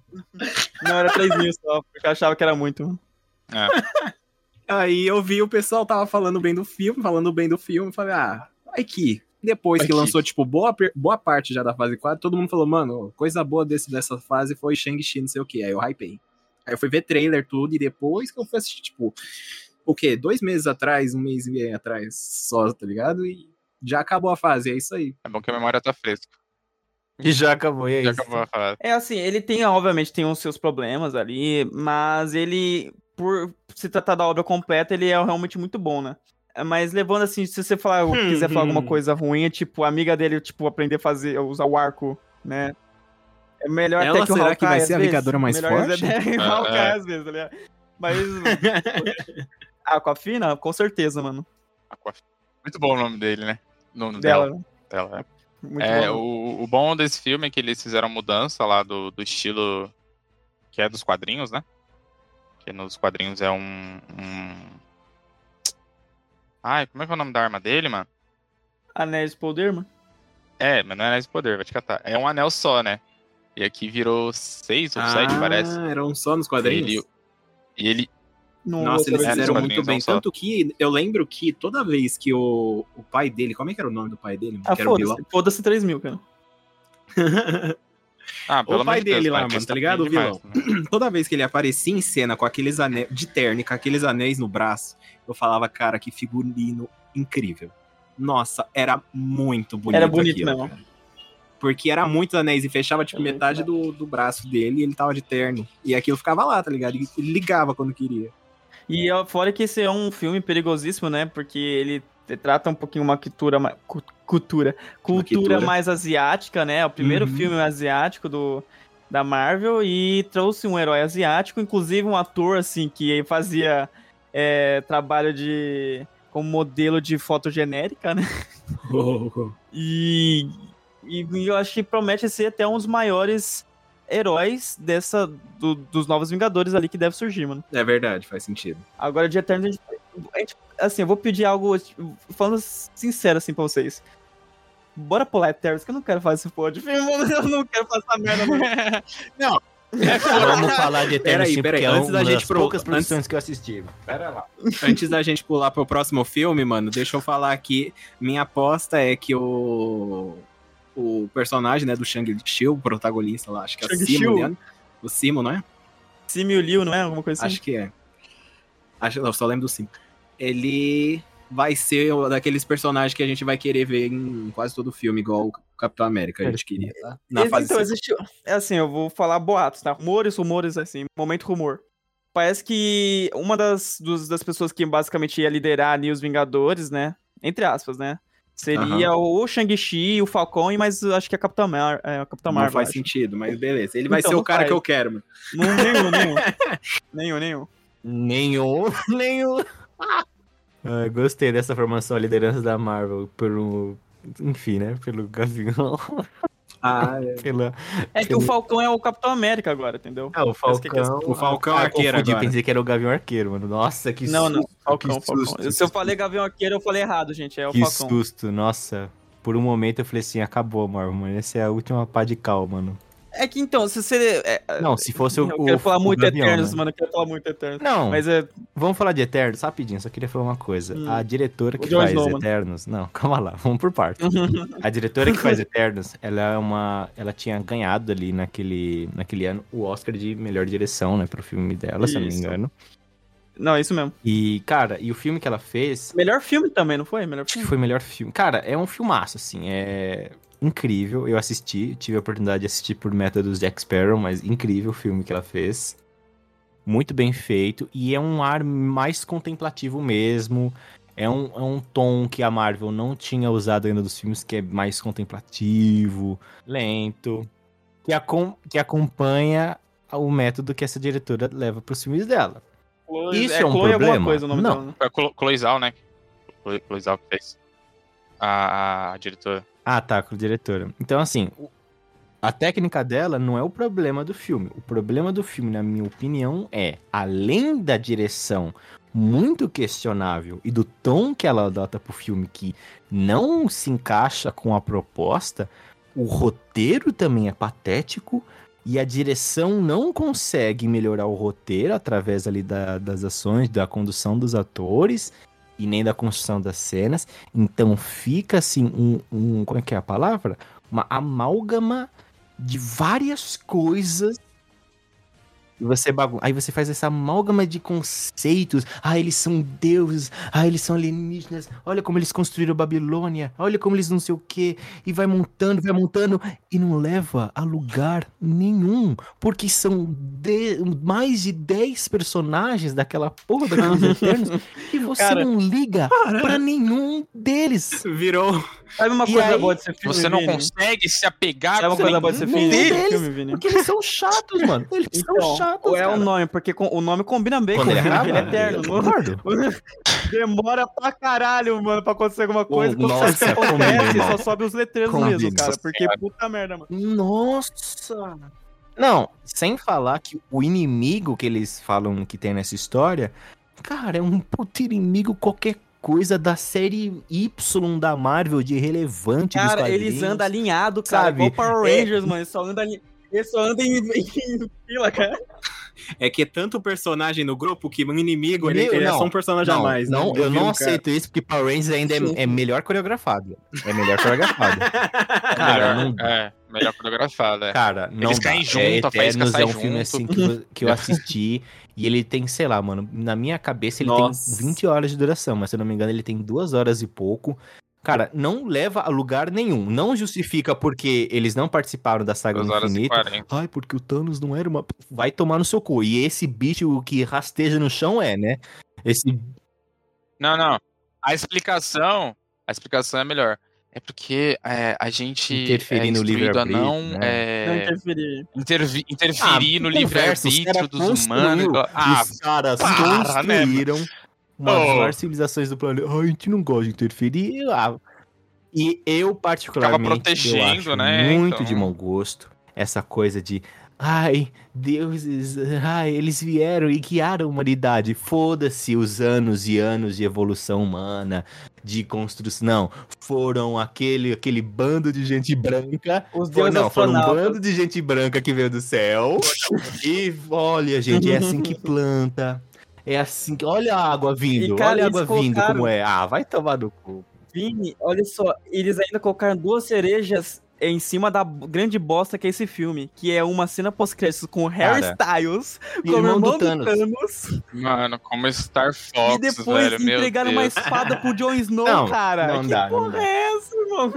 Não, era 3 mil só, porque eu achava que era muito. Aí eu vi o pessoal tava falando bem do filme, falando bem do filme, eu falei, ah, vai que. Depois Vai que que. lançou, tipo, boa, boa parte já da fase 4, todo mundo falou, mano, coisa boa desse, dessa fase foi Shang-Chi, não sei o que. Aí eu hypei. Aí eu fui ver trailer, tudo, e depois que eu fui assistir, tipo, o quê? Dois meses atrás, um mês e meio atrás, só, tá ligado? E já acabou a fase, é isso aí. É bom que a memória tá fresca. E já acabou, e é Já isso. acabou a fase. É assim, ele tem, obviamente, tem os seus problemas ali, mas ele, por se tratar da obra completa, ele é realmente muito bom, né? É, Mas levando assim, se você falar, Hum, quiser falar hum. alguma coisa ruim, é tipo, a amiga dele, tipo, aprender a fazer, usar o arco, né? É melhor Ela até que o será Hawkeye, que vai ser a vezes. Vingadora mais Melhor forte? até que o É, Hawkeye, é. às vezes, tá ligado? Mas... ah, com a Fina? Com certeza, mano. Aqua- Muito bom o nome dele, né? O nome dela. Dela. dela, é. Muito É, bom. o, o bom desse filme é que eles fizeram mudança lá do, do estilo que é dos quadrinhos, né? Que nos quadrinhos é um, um- Ai, como é que é o nome da arma dele, mano? Anéis de Poder, mano. É, mas não é Anéis de Poder, vai te catar. É um anel só, né? E aqui virou seis ou sete, parece. eram só nos quadrinhos? Ele- E ele. No Nossa, eles fizeram muito bem. Tanto que eu lembro que toda vez que o, o pai dele. Como é que era o nome do pai dele? Ah, vilão. foda-se. Foda-se 3 mil, cara. Ah, pelo O pai amor de Deus, dele lá, mano, tá ligado, o demais, né? Toda vez que ele aparecia em cena com aqueles anéis de terno e com aqueles anéis no braço, eu falava, cara, que figurino incrível. Nossa, era muito bonito. Era bonito aquilo, mesmo. cara. Porque era muitos anéis e fechava, tipo, metade do, do braço dele e ele tava de terno. E aquilo ficava lá, tá ligado? E Ele ligava quando queria. E fora que esse é um filme perigosíssimo, né? Porque ele trata um pouquinho uma cultura, ma- cu- cultura, cultura cultura. mais asiática, né? É o primeiro Uhum. filme asiático do, da Marvel e trouxe um herói asiático, inclusive um ator, assim, que fazia é, trabalho de como modelo de foto genérica, né? E, e eu acho que promete ser até um dos maiores heróis dessa do- dos novos Vingadores ali que deve surgir, mano. É verdade, faz sentido. Agora de Eternos, a gente, a gente- assim, eu vou pedir algo, tipo, falando sincero assim pra vocês. Bora pular Eternos, que eu não quero fazer esse porra de filme, mano. Eu não quero fazer essa merda, não. Vamos falar de Eterno Peraí, sim, peraí, é antes da gente pro- poucas antes- produções que eu assisti. Pera lá. Antes da gente pular pro próximo filme, mano, deixa eu falar aqui. Minha aposta é que o. O personagem, né, do Shang-Chi, o protagonista lá, acho que é? Simo, né? O Simo, não é? Simiu Liu, não é? Alguma coisa assim? Acho que é. Acho, eu só lembro do Simo. Ele vai ser daqueles personagens que a gente vai querer ver em quase todo filme, igual o Capitão América, a gente queria, tá? Na fase então, existiu. É assim, eu vou falar boatos, tá? Rumores, rumores, assim, momento rumor. Parece que uma das, dos- das pessoas que basicamente ia liderar ali os Vingadores, né? Entre aspas, né? Seria o Shang-Chi, o Falcão, e mas acho que a Capitã, Mar é, a Capitã Não Marvel. faz acho. sentido, mas beleza. Ele vai Então, ser o não cara faz. que eu quero, mano. Não, nenhum, nenhum. nenhum, nenhum. Nenhum, nenhum. Ah, gostei dessa formação, a liderança da Marvel, pelo. Enfim, né? Pelo Gavião. Ah, é. Pela... É que o Falcão é o Capitão América agora, entendeu? Ah, o que é. Falcão. O Falcão ah, arqueiro agora. pensei que era o Gavião Arqueiro, mano. Nossa, que Não, não, susto. Falcão, que Falcão. susto. Se eu falei Gavião Arqueiro, eu falei errado, gente. É o Que Falcão. susto, nossa. Por um momento eu falei assim, acabou, Marvel, mano. Essa é a última pá de cal, mano. É que então, se você. é, Não, se fosse o. eu o- quero falar o muito Gavião, Eternos, né? mano. Eu quero falar muito Eternos. Não, Mas é. vamos falar de Eternos rapidinho, só queria falar uma coisa. Hum. A diretora que faz Snow, mano. Eternos. Não, calma lá, vamos por partes. A diretora que faz Eternos, ela é uma. Ela tinha ganhado ali naquele, naquele ano o Oscar de melhor direção, né, pro filme dela, se eu não me Isso. engano. Não, é isso mesmo. E, cara, e o filme que ela fez Melhor filme também, não foi? Melhor Acho que filme. foi o melhor filme. Cara, é um filmaço, assim. É incrível. Eu assisti, tive a oportunidade de assistir por métodos Jack Sparrow, mas incrível o filme que ela fez. Muito bem feito. E é um ar mais contemplativo mesmo. É um, é um tom que a Marvel não tinha usado ainda dos filmes, que é mais contemplativo, lento. Que, acom que acompanha o método que essa diretora leva pros filmes dela. Chloe- Isso é um Chloe problema? alguma coisa o nome Não. dela, né? Clo- Chloe Zhao, né? Chloe Chloe Zhao que fez. A, a diretora. Ah, tá, com a diretora. Então, assim, a técnica dela não é o problema do filme. O problema do filme, na minha opinião, é, além da direção muito questionável e do tom que ela adota pro filme que não se encaixa com a proposta, o roteiro também é patético e a direção não consegue melhorar o roteiro através ali da- das ações, da condução dos atores e nem da construção das cenas. Então fica assim um, um como é que é a palavra? Uma amálgama de várias coisas. E você bagun... Aí você faz essa amálgama de conceitos. Ah, eles são deuses. Ah, eles são alienígenas. Olha como eles construíram Babilônia. Olha como eles não sei o quê. E vai montando, vai montando. E não leva a lugar nenhum. Porque são de- mais de 10 personagens daquela porra daqueles Eternos. E você Cara, não liga pra nenhum deles. Virou. Sabe uma E coisa aí, boa de ser filme, Você não Vini? consegue se apegar Sabe uma coisa boa de ser nenhum filme, deles, filme, Vini? Porque eles são chatos, mano. Eles Então, são chatos. Ou é o cara. nome, porque o nome combina bem Quando com o ele que ele é eterno. concordo. Demora pra caralho, mano, pra acontecer alguma coisa. Quando nossa, isso acontece, combina. só sobe os letreiros Combina. mesmo, cara. Porque puta merda, mano. Nossa! Não, sem falar que o inimigo que eles falam que tem nessa história, cara, é um puto inimigo qualquer coisa da série Y da Marvel de relevante Cara, eles andam alinhados, cara. Sabe? Igual Power É. Rangers, mano. Eles só andam ali. Só andam em, em fila, cara. É que é tanto personagem no grupo que um inimigo, ele, ele é não. só um personagem a Não, mais. não, né? eu vi não um cara- aceito isso porque Power Rangers ainda é, é melhor coreografado. É melhor coreografado. Cara, melhor, não- É, melhor coreografado, é. Cara, não Eles dá. caem é, junto, a faísca Eternos sai é um filme junto. assim que, vo- que eu assisti e ele tem, sei lá, mano, na minha cabeça ele Nossa. tem 20 horas de duração, mas se eu não me engano ele tem duas horas e pouco. Cara, não leva a lugar nenhum. Não justifica porque eles não participaram da saga 2 do infinito. 40. Ai, porque o Thanos não era uma. Vai tomar no seu cu. E esse bicho que rasteja no chão é, né? Esse. Não, não. A explicação, a explicação é melhor. É porque é, a gente Interferir é no livre-arbítrio, não, né? Não é, interferir. intervi- Ah, interferir no conversa, os livre-arbítrio dos humanos. Ah, Os caras para, né, uma das Ô. maiores civilizações do planeta. Ai, a gente não gosta de interferir. Ah, E eu, particularmente, protegendo, eu acho né, muito então. de mau gosto essa coisa de. Ai, deuses, ai, eles vieram e guiaram a humanidade. Foda-se os anos e anos de evolução humana, de construção. Não, foram aquele, aquele bando de gente branca Os foi, deuses não, foram um bando de gente branca que veio do céu. e olha, gente, é assim que planta. É assim que. Olha a água vindo. E, cara, olha a água vindo colocaram- como é. Ah, vai tomar no cu. Vini, olha só, eles ainda colocaram duas cerejas em cima da grande bosta que é esse filme, que é uma cena pós-créditos com Harry Cara, Styles, E como irmão irmão do do Thanos. Thanos, mano, como Star Fox, e depois velho, meu entregaram uma Deus. espada pro Jon Snow, Não, cara. não que dá, não porra dá. é essa, irmão?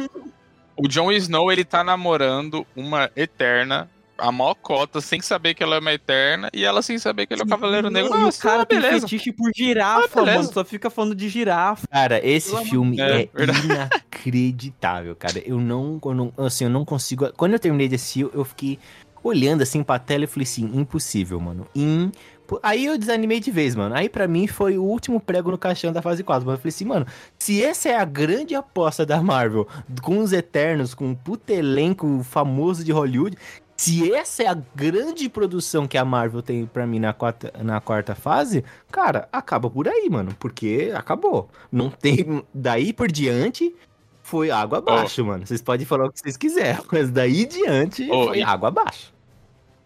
O Jon Snow, ele tá namorando uma Eterna, a maior cota, sem saber que ela é uma Eterna, e ela sem saber que ele é o Cavaleiro Negro. E o Nossa, cara tem beleza. fetiche por girafa, Ah, beleza. mano, só fica falando de girafa. Cara, esse Pelo filme é. Verdade. inacreditável, cara. Eu não, eu não. Assim, eu não consigo. Quando eu terminei de assistir, eu fiquei olhando assim pra tela e falei assim: impossível, mano. Aí eu desanimei de vez, mano. Aí pra mim foi o último prego no caixão da fase 4. Mas eu falei assim, mano, se essa é a grande aposta da Marvel, com os Eternos, com um puta elenco famoso de Hollywood, se essa é a grande produção que a Marvel tem pra mim na quarta, na quarta fase, cara, acaba por aí, mano. Porque acabou. Não tem. Daí por diante. Foi água abaixo, mano. Vocês podem falar o que vocês quiserem, mas daí diante Ô, foi e- água abaixo.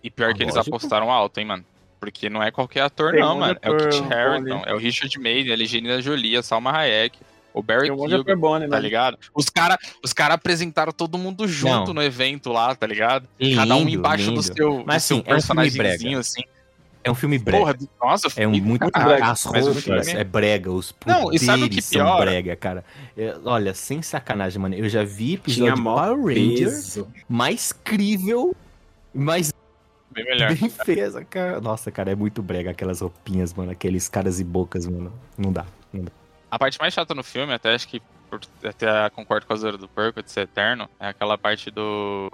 E pior que eles Lógico. apostaram alto, hein, mano. Porque não é qualquer ator, Tem não, mano. É o Kit ali. é o Richard Madden, a Angelina Jolie, a Salma Hayek, o Barry Keoghan, né, tá mano? ligado? Os caras os cara apresentaram todo mundo junto Não. no evento lá, tá ligado? Cada um Lindo, embaixo do lindo. seu, Mas, do seu assim, é um filme personagemzinho, brega. assim. É um filme brega. Porra, nossa, É um filme muito do caralho, As roupas é brega, os Não, poderes e sabe o que são piora? brega, cara. É, olha, sem sacanagem, mano. Eu já vi Tinha episódio de mó Power Rangers mais crível, mais bem melhor. bem feia, cara. Nossa, cara, é muito brega aquelas roupinhas, mano. Aqueles caras e bocas, mano. Não dá. A parte mais chata no filme, até acho que por- até concordo com a Zora do Porco de ser eterno, é aquela parte do.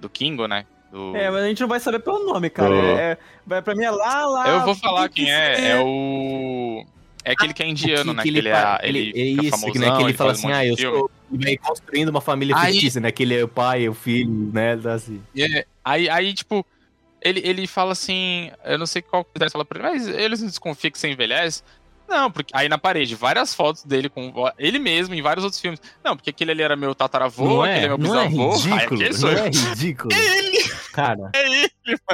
do Kingo, né? Do... É, mas a gente não vai saber pelo nome, cara. Ô. É, vai pra mim é lá, lá. Eu vou falar que quem é. ser. É o. É aquele que é indiano, né? Que, ele, ele, pa- é, ele, ele- é isso, famosão, né? Que ele ele fala um assim, monte ah, eu filme. sou. Vai construindo uma família Aí- fictícia, né? Que ele é o pai, o filho, né? Assim. É, aí, aí, tipo, ele, ele fala assim, eu não sei qual que ele fala pra ele, mas eles não desconfiam que você envelhece? Não, porque aí na parede, várias fotos dele com ele mesmo em vários outros filmes. Não, porque aquele ali era meu tataravô, não aquele é é, meu não é bisavô. aí ridículo, não é ridículo. Cara, É ele,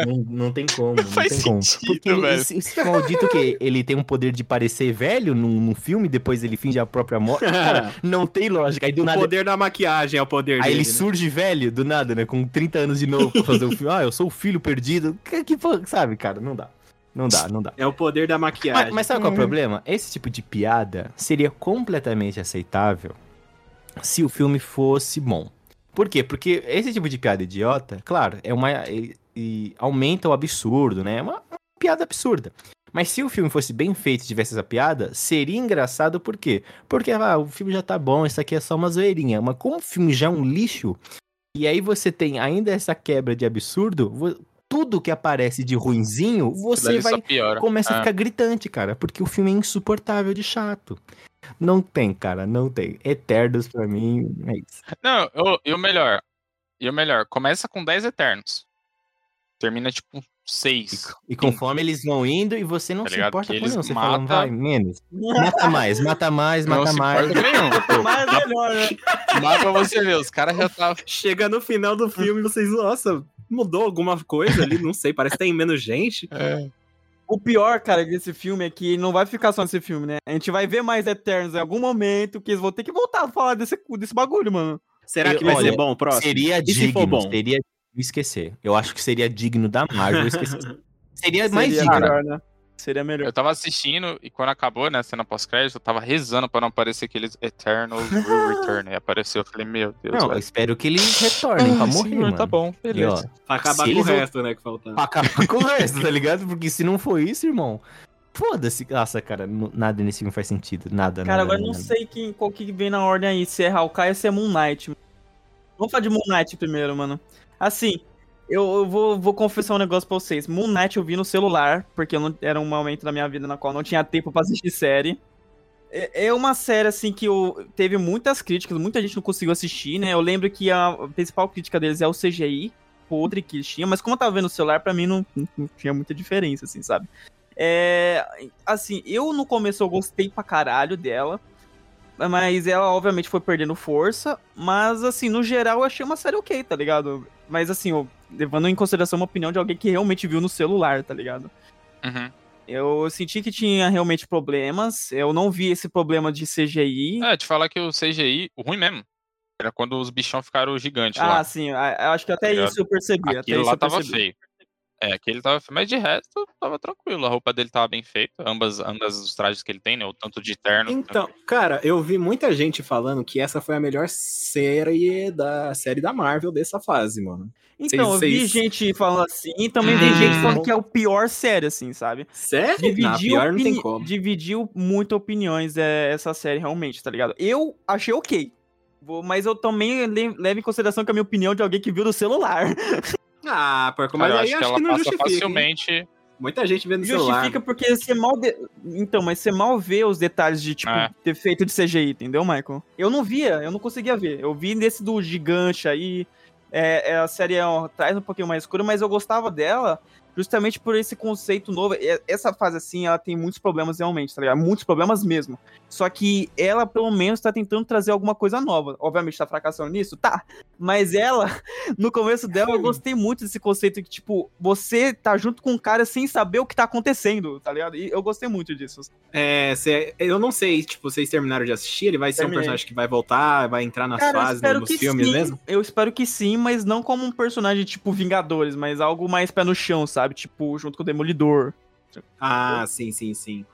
não, não tem como, não faz tem como. sentido, Porque ele- velho. esse, esse maldito que ele tem um poder de parecer velho num, num filme, depois ele finge a própria morte. Cara, não tem lógica. Aí do O nada. poder da maquiagem é o poder Aí dele. ele né? surge velho, do nada, né? Com 30 anos de novo pra fazer o filme. Ah, eu sou o filho perdido. Que, que sabe, cara? Não dá. Não dá, não dá. É o poder da maquiagem. Mas, mas sabe qual é o problema? Esse tipo de piada seria completamente aceitável se o filme fosse bom. Por quê? Porque esse tipo de piada idiota, claro, é uma. E, e aumenta o absurdo, né? É uma, uma piada absurda. Mas se o filme fosse bem feito e tivesse essa piada, seria engraçado por quê? Porque ah, o filme já tá bom, isso aqui é só uma zoeirinha. Mas como o filme já é um lixo, e aí você tem ainda essa quebra de absurdo, tudo que aparece de ruinzinho, você vai começa a É. ficar gritante, cara, porque o filme é insuportável de chato. Não tem, cara, não tem. Eternos pra mim é isso. Não, eu- e o melhor. E o melhor, começa com 10 Eternos. Termina tipo 6. E conforme eles vão indo e você não Tá se ligado? importa com eles nenhum, você fala, mata- vai, menos. Mata mais, mata mais, Não mata se mais. importa com nenhum. Mas é melhor, né? Mas pra você ver, os caras já tá. Chega no final do filme e vocês, nossa, mudou alguma coisa ali, não sei, parece que tem menos gente. É. O pior, cara, desse filme é que não vai ficar só nesse filme, né? A gente vai ver mais Eternos em algum momento, que eles vão ter que voltar a falar desse, desse bagulho, mano. Será que vai olha, ser bom o próximo? Seria E se for digno, bom? seria digno esquecer. Eu acho que seria digno da Marvel esquecer. Seria mais Seria digno. melhor, né? Seria melhor. Eu tava assistindo e quando acabou, né, a cena pós-crédito, eu tava rezando pra não aparecer aqueles Eternals Will Return. E apareceu, eu falei, meu Deus, Não, eu espero que eles retornem pra morrer, senhor, mano. Tá bom, E, ó, beleza. Pra acabar com o eles vão- resto, né, que faltava. pra acabar com o resto, tá ligado? Porque se não for isso, irmão, foda-se. Nossa, cara, nada nesse filme faz sentido. Nada, Cara, nada, agora não nada. sei quem, qual que vem na ordem aí, se é Hawkeye ou se é Moon Knight. Vamos falar de Moon Knight primeiro, mano. Assim, eu, eu vou, vou confessar um negócio pra vocês. Moon Knight eu vi no celular, porque não- era um momento da minha vida na qual não tinha tempo pra assistir série. É é uma série, assim, que eu, teve muitas críticas, muita gente não conseguiu assistir, né? Eu lembro que a principal crítica deles é o CGI, podre que eles tinham, mas como eu tava vendo no celular, pra mim não, não- não tinha muita diferença, assim, sabe? É, assim, eu no começo eu gostei pra caralho dela, mas ela obviamente foi perdendo força, mas assim, no geral eu achei uma série ok, tá ligado? Mas assim, eu- levando em consideração uma opinião de alguém que realmente viu no celular, tá ligado? Uhum. Eu senti que tinha realmente problemas, eu não vi esse problema de CGI. É, te falar que o CGI, o ruim mesmo, era quando os bichão ficaram gigantes Ah, lá. sim, acho que até Tá isso eu percebi. até Aquilo isso lá eu tava percebi. feio. É, aquele tava feio, mas de resto tava tranquilo. A roupa dele tava bem feita, ambas, ambas os trajes que ele tem, né? O tanto de terno. Então, cara, eu vi muita gente falando que essa foi a melhor série da série da Marvel dessa fase, mano. Então, eu vi gente falando assim, e também vi Hum. gente falando que é o pior série, assim, sabe? Sério? Não, Dividiu, pior não tem opini- como. dividiu muito opiniões é, essa série, realmente, tá ligado? Eu achei ok. Vou- Mas eu também le- levo em consideração que a minha opinião de alguém que viu no celular. Ah, porco, Cara, mas eu aí acho que acho ela que não passa justifica. hein? facilmente. Muita gente vendo no celular. Justifica porque você mal. de- Então, mas você mal vê os detalhes de, tipo, É. defeito de CGI, entendeu, Michael? Eu não via, eu não conseguia ver. Eu vi nesse do gigante aí. É, é, a série é, um- traz um pouquinho mais escuro, mas eu gostava dela justamente por esse conceito novo. E- Essa fase, assim, ela tem muitos problemas realmente, tá ligado? Muitos problemas mesmo. Só que ela, pelo menos, tá tentando trazer alguma coisa nova. Obviamente, tá fracassando nisso? Tá. Mas ela, no começo dela, eu gostei muito desse conceito que, tipo, você tá junto com um cara sem saber o que tá acontecendo, tá ligado? E eu gostei muito disso. É, cê- eu não sei, tipo, vocês terminaram de assistir? Ele vai ser Terminei. um personagem que vai voltar, vai entrar nas Cara, fases, que filmes sim. mesmo? Eu espero que sim, mas não como um personagem tipo Vingadores, mas algo mais pé no chão, sabe? Tipo, junto com o Demolidor. Ah, sim, sim, sim.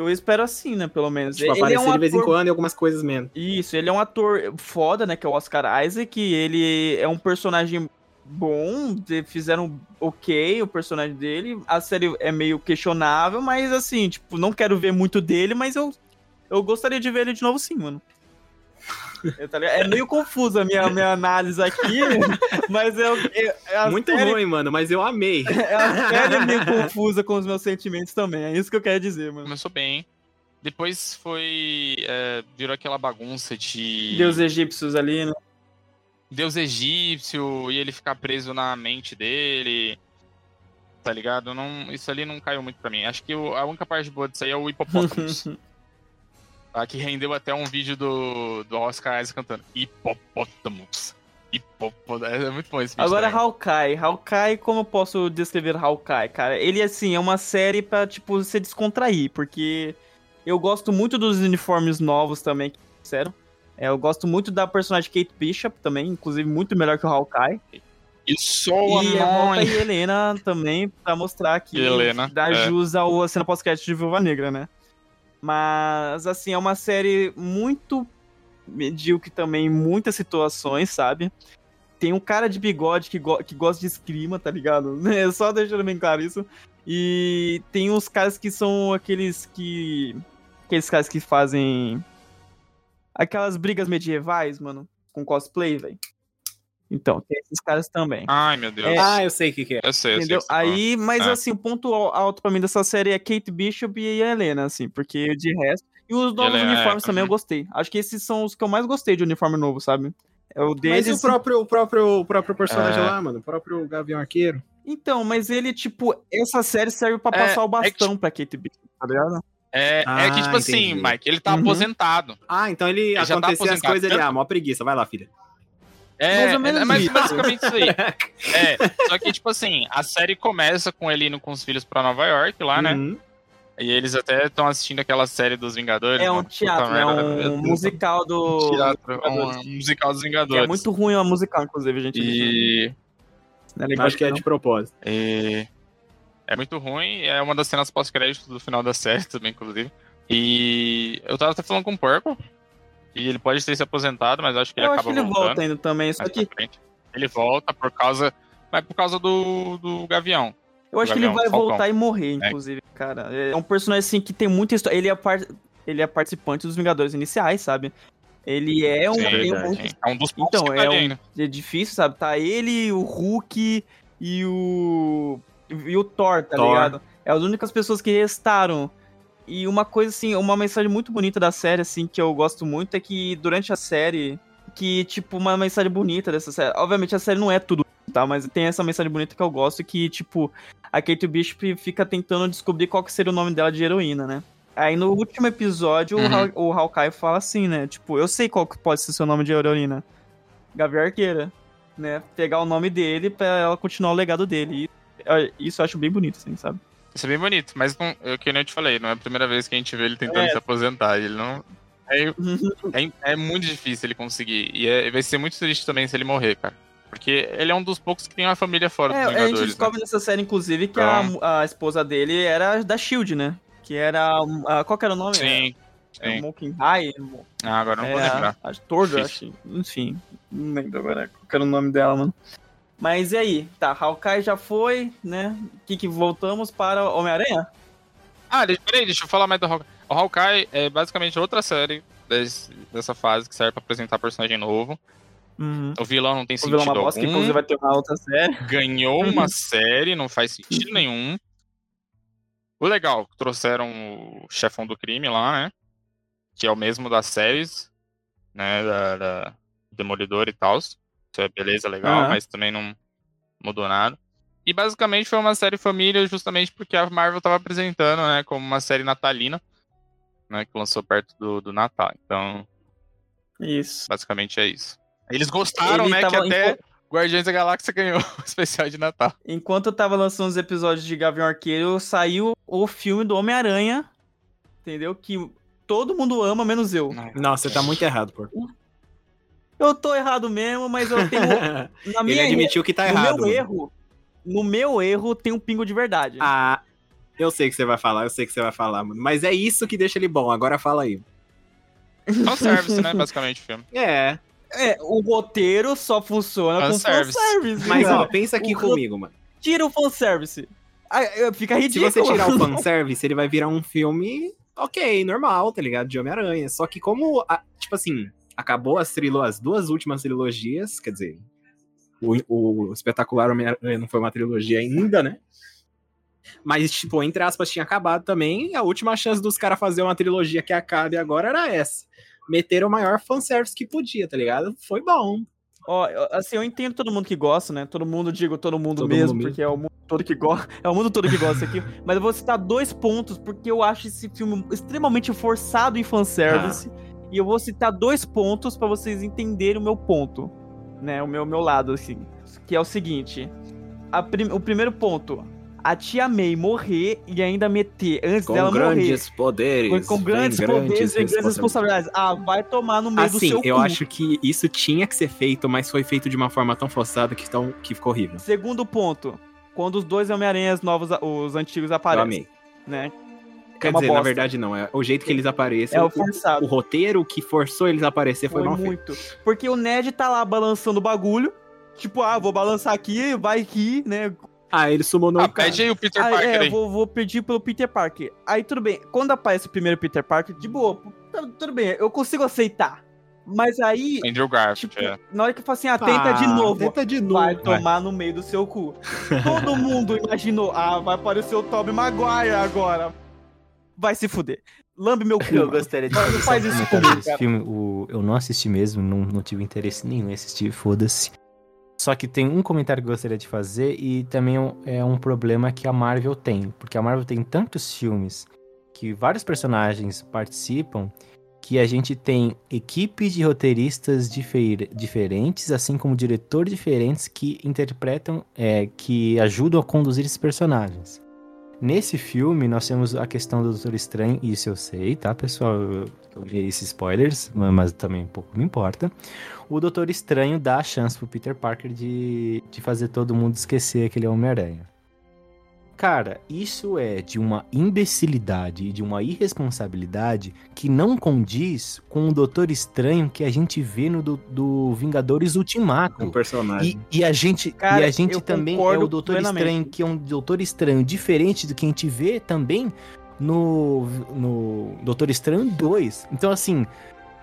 Eu espero assim, né, pelo menos. Tipo, ele é aparecer um de vez em quando e algumas coisas mesmo. Isso, ele é um ator foda, né, que é o Oscar Isaac, ele é um personagem bom, fizeram ok o personagem dele, a série é meio questionável, mas assim, tipo, não quero ver muito dele, mas eu, eu gostaria de ver ele de novo sim, mano. É, tá? É meio confusa a minha, minha análise aqui, mas eu, eu, a Muito série, ruim, mano, mas eu amei. A série é meio confusa com os meus sentimentos também, é isso que eu quero dizer, mano. Começou bem. Depois foi. é, virou aquela bagunça de. Deus egípcios ali, né? Deus egípcio e ele ficar preso na mente dele. Tá ligado? Não, isso ali não caiu muito pra mim. Acho que o- a única parte boa disso aí é o hipopótamos. tá? Que rendeu até um vídeo do, do Oscar Isaac cantando hipopótamos. Hipopótamos. É muito bom esse vídeo. Agora, também. Hawkeye. Hawkeye, como eu posso descrever Hawkeye, cara? Ele, assim, é uma série pra, tipo, você descontrair, porque eu gosto muito dos uniformes novos também, que fizeram. É, eu gosto muito da personagem Kate Bishop também, inclusive muito melhor que o Hawkeye. E soa e a mãe. e Helena também, pra mostrar que Helena, dá é. jus ao cena pós-crédito de Viúva Negra, né? Mas, assim, é uma série muito medíocre também em muitas situações, sabe? Tem um cara de bigode que, go- que gosta de esgrima, tá ligado? É só deixando bem claro isso. E tem uns caras que são aqueles que. Aqueles caras que fazem. Aquelas brigas medievais, mano, com cosplay, velho. Então, tem esses caras também. Ai, meu Deus. É, Ah, eu sei o que, que é. eu sei, eu sei. Entendeu? que você tá. Aí, mas É. assim, o ponto al- alto pra mim dessa série é Kate Bishop e a Helena, assim, porque de resto. E os novos Helena, é, uniformes também eu gostei. Acho que esses são os que eu mais gostei de uniforme novo, sabe? É o Mas deles. e o próprio, o próprio, o próprio personagem É. lá, mano? O próprio Gavião Arqueiro? Então, mas ele, tipo, essa série serve pra É, passar o é que, bastão pra Kate Bishop, tá ligado? É, é que, Ah, tipo assim, entendi. Tá Mike, ele tá Uhum. aposentado. Ah, então ele, já tá acontecia as coisas ali. Tanto- Ah, mó preguiça. Vai lá, filha. É, Mais ou menos é mais isso. basicamente isso aí. É, só que, tipo assim, a série começa com ele indo com os filhos pra Nova York lá, né? Uhum. E eles até estão assistindo aquela série dos Vingadores. É um teatro, né? merda, Um musical do. Teatro, um musical dos Vingadores. é muito ruim a musical, inclusive, gente. E, é legal Acho que é não. de propósito. e é muito ruim. É uma das cenas pós-créditos do final da série também, inclusive. E eu tava até falando com o Purple. E ele pode ter se aposentado, mas acho que ele Eu acho acaba que ele voltando. volta ainda também, só mais que pra frente. Ele volta por causa. Mas por causa do, do Gavião. eu acho que ele Gavião, vai Falcão. voltar e morrer, inclusive, cara. É um personagem assim que tem muita história. Ele é, par... ele é participante dos Vingadores iniciais, sabe? Ele é um. Sim, tem um É um dos poucos Então, que tá é ali um- ainda. É difícil, sabe? Tá ele, o Hulk e o. E o Thor, tá Thor. ligado? É as únicas pessoas que restaram. E uma coisa assim, uma mensagem muito bonita da série, assim, que eu gosto muito, é que durante a série. Que, tipo, uma mensagem bonita dessa série. Obviamente a série não é tudo, tá? Mas tem essa mensagem bonita que eu gosto, que, tipo, a Kate Bishop fica tentando descobrir qual que seria o nome dela de heroína, né? Aí no último episódio, o Uhum. Haw- o Hawkeye fala assim, né? Tipo, eu sei qual que pode ser seu nome de heroína. Gavião Arqueira, né? Pegar o nome dele pra ela continuar o legado dele. E isso eu acho bem bonito, assim, sabe? Isso é bem bonito, mas não, eu, que nem eu te falei, não é a primeira vez que a gente vê ele tentando É. se aposentar. Ele não. É, é, é muito difícil ele conseguir. E é- vai ser muito triste também se ele morrer, cara. Porque ele é um dos poucos que tem uma família fora É, dos a gente Vingadores. né? descobre nessa série, inclusive, que Então- a, a esposa dele era da SHIELD, né? Que era... a- qual que era o nome? Sim, É, sim. Mokin High? Ah, agora não vou É, lembrar. a Tordo, Difícil. acho. Enfim, não lembro agora qual que era o nome dela, mano. Mas e aí? Tá, Hawkeye já foi, né? Que que voltamos para Homem-Aranha? Ah, deixa, peraí, deixa eu falar mais do Hawkeye. O Hawkeye é basicamente outra série desse- dessa fase que serve pra apresentar personagem novo. Uhum. O vilão não tem O vilão é sentido uma bosta, que inclusive vai ter uma outra série. ganhou uma série, não faz sentido nenhum. O legal, trouxeram o chefão do crime lá, né? Que é o mesmo das séries, né? Da, da Demolidor e tal. Isso é beleza, legal, Aham. mas também não mudou nada. E basicamente foi uma série família, justamente porque a Marvel tava apresentando, né? Como uma série natalina, né? Que lançou perto do, do Natal. Então, Isso. basicamente é isso. Eles gostaram, Ele né? Que até Guardiões da Galáxia ganhou o especial de Natal. Enquanto eu tava lançando os episódios de Gavião Arqueiro, saiu o filme do Homem-Aranha, entendeu? Que todo mundo ama, menos eu. Não, você tá muito errado, pô. Eu tô errado mesmo, mas eu tenho. Na Ele minha admitiu que tá no errado. meu mano. erro, no meu erro tem um pingo de verdade. Ah, eu sei que você vai falar, eu sei que você vai falar, mano. Mas é isso que deixa ele bom. Agora fala aí. Fanservice, né? Basicamente o filme. É, É, o roteiro só funciona com Fanservice. fanservice. mas cara. ó, pensa aqui O comigo, mano. Tira o fanservice. Fica Se ridículo. você tirar o fanservice, ele vai virar um filme ok, normal, tá ligado? De Homem-Aranha. Só que como, a- tipo assim, acabou as, trilo as duas últimas trilogias, quer dizer, o, o espetacular Homem-Aranha não foi uma trilogia ainda, né? Mas, tipo, entre aspas, tinha acabado também. A última chance dos caras fazer uma trilogia que acabe agora era essa. Meteram o maior fanservice que podia, tá ligado? Foi bom. Ó, eu- assim, eu entendo todo mundo que gosta, né? Todo mundo, digo todo mundo Todo mesmo, mundo mesmo. porque é o mundo todo que gosta. É o mundo todo que gosta aqui. Mas eu vou citar dois pontos, porque eu acho esse filme extremamente forçado em fanservice. E eu vou citar dois pontos pra vocês entenderem o meu ponto. Né? O meu, meu lado, assim. Que é o seguinte. prim- o primeiro ponto. A tia May morrer e ainda meter, antes Com dela morrer. grandes poderes. Com, com grandes poderes e grandes responsabilidades. Ah, vai tomar no meio do Assim, seu eu cu. acho que isso tinha que ser feito, mas foi feito de uma forma tão forçada que, tão, que ficou horrível. Segundo ponto, quando os dois Homem-Aranhas novos, os antigos Eu aparecem, amei. né? Quer uma dizer, na bosta. verdade, não. É o jeito que eles aparecem. É o o, forçado. o roteiro que forçou eles a aparecer foi, Foi mal feito. muito. Porque o Ned tá lá balançando o bagulho. Tipo, ah, vou balançar aqui, vai aqui, né? Ah, ele summonou Ah, o cara. pede aí o Peter Aí, Parker é, aí. vou, vou pedir pelo Peter Parker. Aí tudo bem. Quando aparece o primeiro Peter Parker, de boa, tá- tudo bem, eu consigo aceitar. Mas aí, Andrew Garfield, tipo, é. na hora que fala assim, ah, tenta de novo. Tenta de novo. Vai tomar no meio do seu cu. Todo mundo imaginou, ah, vai aparecer o Tobey Maguire agora. Vai se fuder. Lambe meu cu. Eu gostaria de Não fazer faz isso comigo, desse cara. filme. O, eu não assisti mesmo, não, não tive interesse nenhum em assistir, foda-se. Só que tem um comentário que eu gostaria de fazer e também é um- é um problema que a Marvel tem. Porque a Marvel tem tantos filmes que vários personagens participam que a gente tem equipes de roteiristas difer diferentes, assim como diretores diferentes que interpretam, é, que ajudam a conduzir esses personagens. Nesse filme, nós temos a questão do Doutor Estranho, isso eu sei, tá, pessoal? Eu, eu vi esses spoilers, mas também um pouco me importa. O Doutor Estranho dá a chance pro Peter Parker de, de fazer todo mundo esquecer que ele é Homem-Aranha. Cara, isso é de uma imbecilidade e de uma irresponsabilidade que não condiz com o Doutor Estranho que a gente vê no do, do Vingadores Ultimato. Um personagem. E, e a gente, Cara, e a gente também é o Doutor plenamente. Estranho, que é um Doutor Estranho diferente do que a gente vê também no, no Doutor Estranho 2. Então, assim,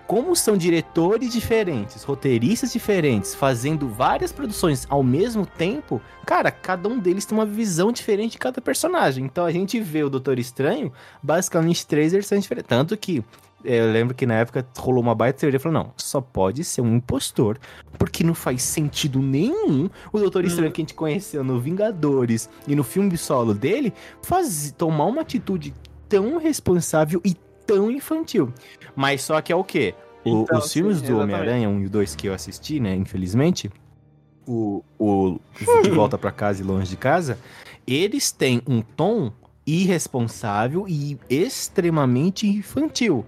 como são diretores diferentes, roteiristas diferentes, fazendo várias produções ao mesmo tempo, cara, cada um deles tem uma visão diferente de cada personagem. Então a gente vê o Doutor Estranho, basicamente três versões diferentes. Tanto que é, eu lembro que na época rolou uma baita teoria, falou, não, só pode ser um impostor, porque não faz sentido nenhum o Doutor Estranho que a gente conheceu no Vingadores e no filme solo dele, faz, tomar uma atitude tão responsável e tão infantil. Mas só que é o quê? O- Então, os filmes sim, do. Homem-Aranha 1 e o 2 que eu assisti, né, infelizmente, o, o De Volta pra Casa e Longe de Casa, eles têm um tom irresponsável e extremamente infantil.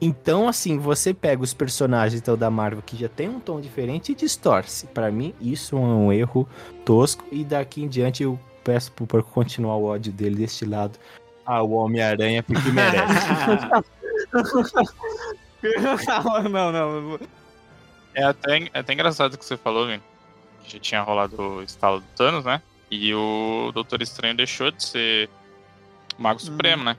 Então, assim, você pega os personagens então, da Marvel que já tem um tom diferente e distorce. Pra mim, isso é um erro tosco. E daqui em diante eu peço pro Porco continuar o ódio dele deste lado. Ah, o Homem-Aranha porque merece. não, não. É até, é até engraçado o que você falou, Vini. Que já tinha rolado o estalo do Thanos, né? E o Doutor Estranho deixou de ser o Mago Supremo, né?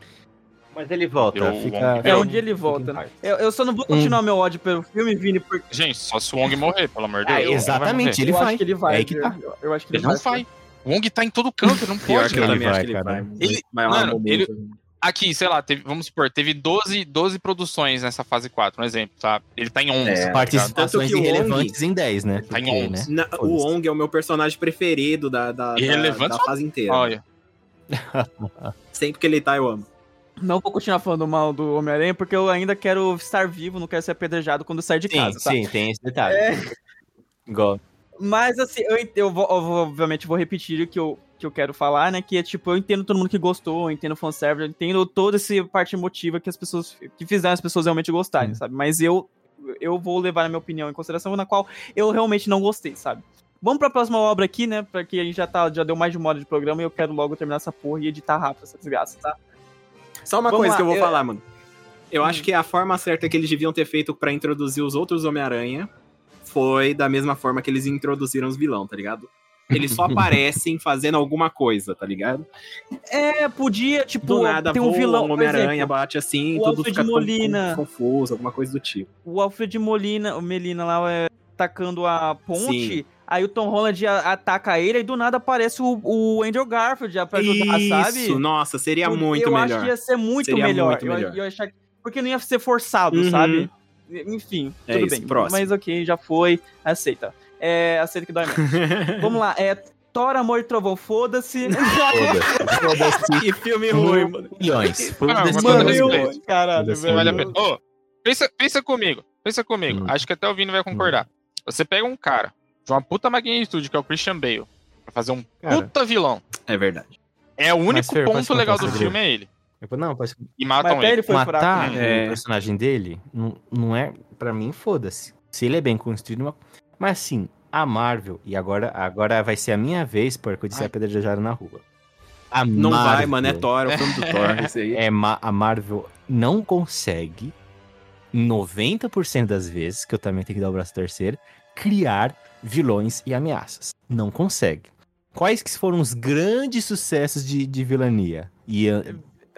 Mas ele volta. Eu- fica, É, É Eu- onde ele volta, né? Eu, eu só não vou continuar meu ódio pelo filme, Vini, porque Gente, só se o Wong morrer, pelo amor de Ah, Deus. vai exatamente, ele eu vai. acho que ele vai. É aí que tá. Eu, eu acho que ele, Ele não vai. O Wong tá em todo canto, ele não Pior pode, que eu Ele vai, acho que ele cara. vai. Ele- mano, no momento. Aqui, sei lá, teve- vamos supor, teve 12, 12 produções nessa fase 4, um exemplo, tá? Ele tá em 11. É. tá? Participações irrelevantes em 10, né? Tá em Porque, 11. né? Na- o. Ong é o meu personagem preferido da, da, da, da fase inteira. Olha, Sempre que ele tá, eu amo. Não vou continuar falando mal do Homem-Aranha, porque eu ainda quero estar vivo, não quero ser apedrejado quando sair de Sim, casa, tá? sim, tem esse detalhe. Igual. Mas assim, eu, eu, vou, eu vou- obviamente vou repetir o que eu, que eu quero falar, né? Que é tipo, eu entendo todo mundo que gostou, eu entendo o fanservice, eu entendo toda essa parte emotiva que as pessoas. que fizeram as pessoas realmente gostarem, Hum. sabe? Mas eu, eu vou levar a minha opinião em consideração, na qual eu realmente não gostei, sabe? Vamos pra próxima obra aqui, né? Porque a gente já, tá, já deu mais de uma hora de programa e eu quero logo terminar essa porra e editar rápido essa desgraça, tá? Só uma Vamos coisa lá, que eu vou eu- falar, mano. Eu Hum. acho que a forma certa que eles deviam ter feito pra introduzir os outros Homem-Aranha foi da mesma forma que eles introduziram os vilão, tá ligado? Eles só aparecem fazendo alguma coisa, tá ligado? É, podia, tipo, Do nada, ter um voa, vilão. um Homem-Aranha bate assim, o tudo Alfred fica Molina. confuso, alguma coisa do tipo. o Alfred Molina, o Melina lá é, atacando a ponte, Sim. aí o Tom Holland ataca ele, e do nada aparece o, o Andrew Garfield já pra ajudar, sabe? Isso, nossa, seria Eu- muito eu melhor. acho que ia ser muito Seria melhor. muito Eu- melhor. Eu, achar que- porque não ia ser forçado, Uhum. sabe? Enfim, É tudo isso, bem. próximo. Mas ok, já foi, aceita. É, aceita que dói menos. Vamos lá, é Thor, Amor e Trovão, foda-se. Foda-se. Foda-se. que filme ruim, mano. Milhões. Ah, Foda-se. Mano, eu... Caralho, velho. vale a pena. Ô, pensa, pensa comigo, pensa comigo. Hum. Acho que até o Vini vai concordar. Você pega um cara de uma puta magnitude, que é o Christian Bale, pra fazer um Cara. puta vilão. É verdade. É o único Fer, ponto legal do filme é ele. Não, pode E matam ele. ele foi matar né? o É. personagem dele não, não é, pra mim, foda-se. Se ele é bem construído, uma- mas assim, a Marvel, e agora, agora vai ser a minha vez, porque eu disse Ai. a pedrejada na rua. A Não vai, Marvel mano, é Thor, é o filme do Thor, esse aí. É, a Marvel não consegue, 90% das vezes, que eu também tenho que dar o braço a torcer, criar vilões e ameaças. Não consegue. Quais que foram os grandes sucessos de, de vilania? E,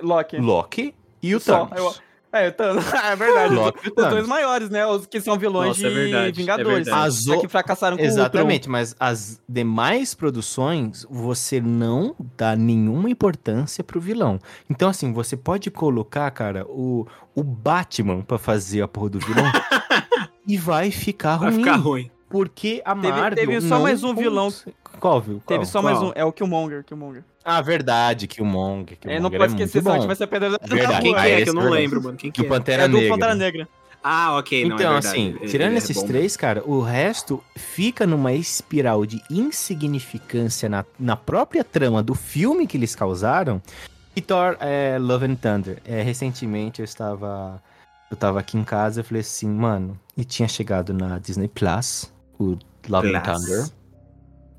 Loki. Loki e o Só, Thanos. eu- É, Thanos. é verdade. Loki Os dois maiores, né? Os que são vilões Nossa, é de verdade, é Vingadores. verdade. As Só o- que fracassaram com o Exatamente, mas as demais produções você não dá nenhuma importância pro vilão. Então, assim, você pode colocar, cara, o, o Batman pra fazer a porra do vilão e vai ficar Vai ruim. ficar ruim. Porque a Teve- Marvel. teve só não mais um vilão. Qual, viu? Teve Qual? só mais qual? um. É o Killmonger. Killmonger. Ah, verdade, Killmonger. É, não Killmonger pode esquecer, muito senão a gente vai ser pedra Verdade. Quem que Ah, é esse que eu não verdade. lembro, mano? Quem que Que o é? Pantera É do Negra. Pantera Negra. Ah, ok, não Então, é assim, tirando é esses bom. três, cara, o resto fica numa espiral de insignificância na, na própria trama do filme que eles causaram. E Thor é, Love and Thunder. É, recentemente eu estava. Eu tava aqui em casa e falei assim, mano, e tinha chegado na Disney Plus, o Love and Plus. Thunder.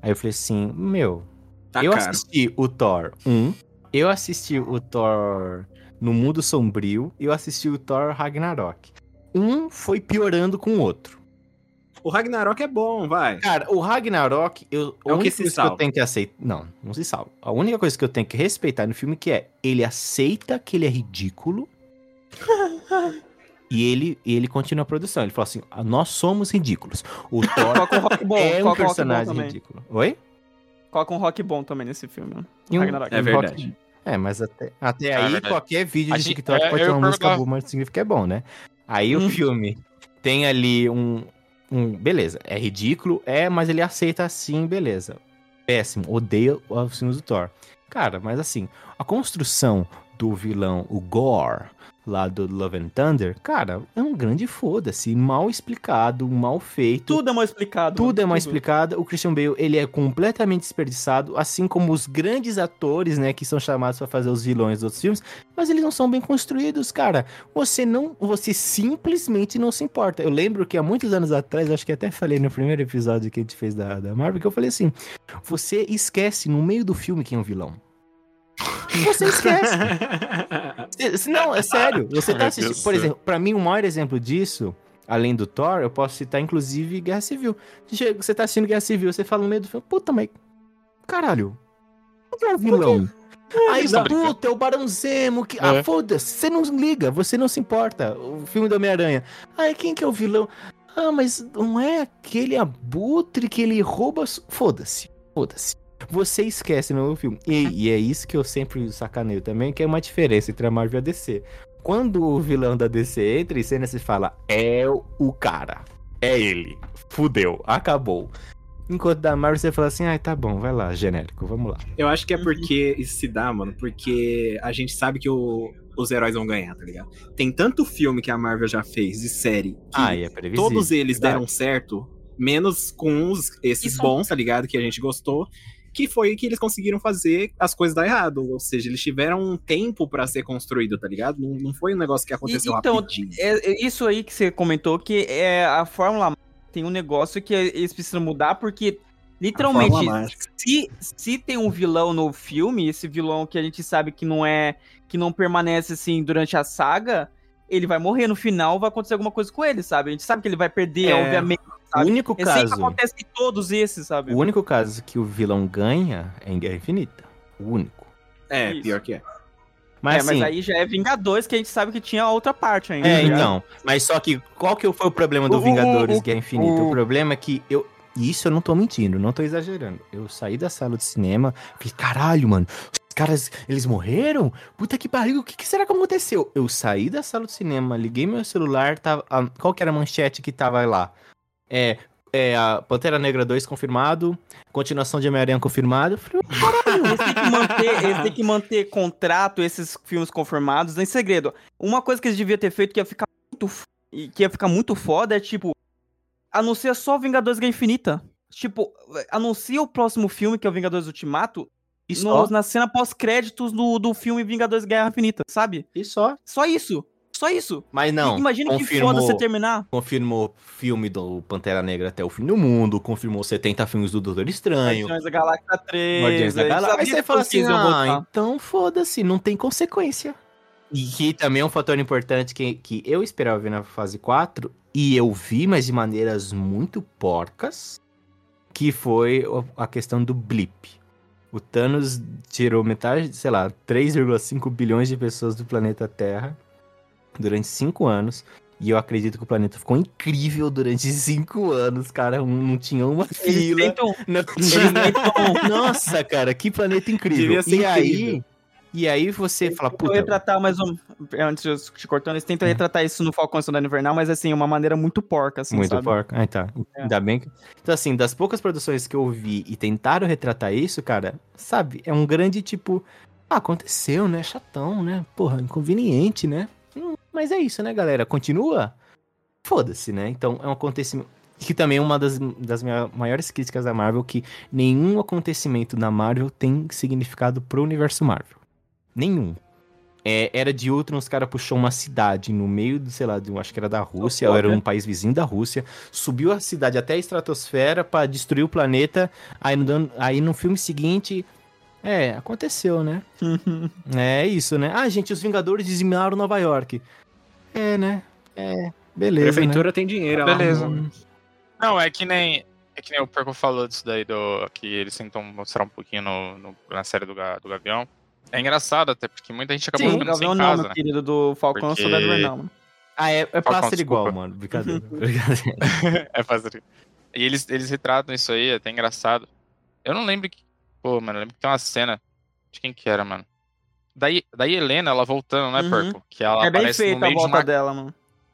Aí eu falei assim, meu, Tá eu caro. assisti o Thor 1, eu assisti o Thor no Mundo Sombrio e eu assisti o Thor Ragnarok. Um foi piorando com o outro. O Ragnarok é bom, vai. Cara, o Ragnarok, eu, É a o que única se coisa que eu salva. tenho que aceitar. Não, não se salva. A única coisa que eu tenho que respeitar no filme que é ele aceita que ele é ridículo. e ele, ele continua a produção. Ele fala assim: "Ah, nós somos ridículos. O Thor Coloca um rock bom, é um coloca rock bom personagem ridículo. Oi? Coloca um rock bom também nesse filme. E um- Ragnarok. É um verdade. rock- É, mas até, até É aí, verdade. qualquer vídeo A de gente- TikTok é, pode ter uma música boa, mas significa que é bom, né? Aí o Hum. filme tem ali um, um. Beleza, é ridículo, é, mas ele aceita assim, beleza. Péssimo, odeio os filmes do Thor. Cara, mas assim, a construção do vilão, o Gore, lá do Love and Thunder, cara, é um grande foda-se, mal explicado, mal feito. Tudo é mal explicado. Tudo mano, é mais explicado. O Christian Bale, ele é completamente desperdiçado, assim como os grandes atores, né, que são chamados pra fazer os vilões dos outros filmes, mas eles não são bem construídos, cara. Você não, você simplesmente não se importa. Eu lembro que há muitos anos atrás, acho que até falei no primeiro episódio que a gente fez da, da Marvel, que eu falei assim: você esquece no meio do filme quem é o vilão. Você esquece. Não, é sério. Você tá assistindo. Por exemplo, pra mim, o maior exemplo disso, além do Thor, eu posso citar, inclusive, Guerra Civil. Você tá assistindo Guerra Civil, você fala no meio do filme, puta, mas. Caralho. Quem é o vilão? Aí, Eles tão puta, é o Barão Zemo. Que... Ah, É. foda-se. Você não liga, você não se importa. O filme do Homem-Aranha. Ai, quem que é o vilão? Ah, mas não é aquele abutre que ele rouba. as- Foda-se. Foda-se. Você esquece no filme. E, e é isso que eu sempre sacaneio também, que é uma diferença entre a Marvel e a DC. Quando o vilão da DC entra em cena, se fala, é o cara. É ele. Fudeu. Acabou. Enquanto da Marvel você fala assim, ai, tá bom, vai lá, genérico, vamos lá. Eu acho que é porque isso se dá, mano, porque a gente sabe que o- os heróis vão ganhar, tá ligado? Tem tanto filme que a Marvel já fez de série que Ah, e é previsível. todos eles verdade. deram certo, menos com os, esses Isso- bons, tá ligado? Que a gente gostou. Que foi que eles conseguiram fazer as coisas dar errado. Ou seja, eles tiveram um tempo pra ser construído, tá ligado? Não, não foi um negócio que aconteceu então, rapidinho. É, é isso aí que você comentou, que é a Fórmula tem um negócio que eles precisam mudar, porque literalmente, se, se tem um vilão no filme, esse vilão que a gente sabe que não é. que não permanece assim durante a saga, ele vai morrer no final, vai acontecer alguma coisa com ele, sabe? A gente sabe que ele vai perder, É, obviamente. O sabe? único É sempre caso, acontece em todos esses, sabe? o único caso que o vilão ganha é em Guerra Infinita. O único. É, Isso. pior que é. Mas, é, assim, mas aí já é Vingadores, que a gente sabe que tinha a outra parte ainda. É, tá ligado? então. Mas só que qual que foi o problema do O- Vingadores o- Guerra Infinita? O... o- problema é que eu. Isso eu não tô mentindo, não tô exagerando. Eu saí da sala de cinema, falei, caralho, mano, os caras, eles morreram? Puta que pariu, o que, que será que aconteceu? Eu saí da sala de cinema, liguei meu celular, tava, a- qual que era a manchete que tava lá? É, é a Pantera Negra 2 confirmado, continuação de Homem-Aranha confirmado. Falei, manter, eles têm que manter contrato, esses filmes confirmados, em segredo. Uma coisa que eles deviam ter feito que ia ficar muito, que ia ficar muito foda é, tipo, anuncia só Vingadores Guerra Infinita. Tipo, anuncia o próximo filme, que é o Vingadores Ultimato, e no- na cena pós-créditos do, do filme Vingadores Guerra Infinita, sabe? e só. Só isso. Só isso. Mas não, Imagina que foda você terminar. Confirmou filme do Pantera Negra até o fim do mundo, confirmou 70 filmes do Doutor Estranho, Guardiões da Galáxia 3. Guardiões da aí Galáxia. Aí você fala assim, ah, então foda-se, não tem consequência. E que também é um fator importante que, que eu esperava ver na fase 4, e eu vi, mas de maneiras muito porcas, que foi a questão do blip. O Thanos tirou metade, sei lá, 3,5 bilhões de pessoas do planeta Terra durante 5 anos. E eu acredito que o planeta ficou incrível durante 5 anos, cara. Não, tinha uma Eles fila. tentam, Não eles tinha tentam nossa, cara, que planeta incrível. E aí, incrível. E aí você fala, puta, retratar mais um. Antes de eu te cortando, eles tentam Hum. retratar isso no Falcão Soldado Invernal, mas assim, uma maneira muito porca, assim, muito sabe? porca. Ah, tá. É. Ainda bem que... Então, assim, das poucas produções que eu vi e tentaram retratar isso, cara, sabe, é um grande tipo, ah, aconteceu, né, chatão, né, porra, inconveniente, né? Hum, mas é isso, né, galera, continua? foda-se, né? Então é um acontecimento. Que também é uma das, das minhas maiores críticas da Marvel, que nenhum acontecimento da Marvel tem significado pro universo Marvel. Nenhum. É, era de Ultron, os caras puxou uma cidade no meio, do, sei lá, de, um- acho que era da Rússia, ou era um país vizinho da Rússia, subiu a cidade até a estratosfera pra destruir o planeta, aí no, aí no filme seguinte, é, aconteceu, né? É isso, né? Ah, gente, os Vingadores dizimaram Nova York. É, né? É, beleza, né? Prefeitura tem dinheiro. ela Beleza. arruma. Não, é que nem. É que nem o Perco falou disso daí, do, que eles tentam mostrar um pouquinho no, no- na série do, do Gavião. É engraçado até, porque muita gente acabou Sim, o ficando sem casa, meu né? querido, do Falcão Porque- Soldado Invernal, mano. Ah, é, é pra Falcão, ser igual, mano. Brincadeira. brincadeira. é fazer. E eles, eles retratam isso aí, é até engraçado. Eu não lembro que. Pô, mano, eu lembro que tem uma cena. De quem que era, mano? Daí, daí Helena, ela voltando, né, Uhum. Perco? Que ela é bem feita a meio de volta uma... dela, mano.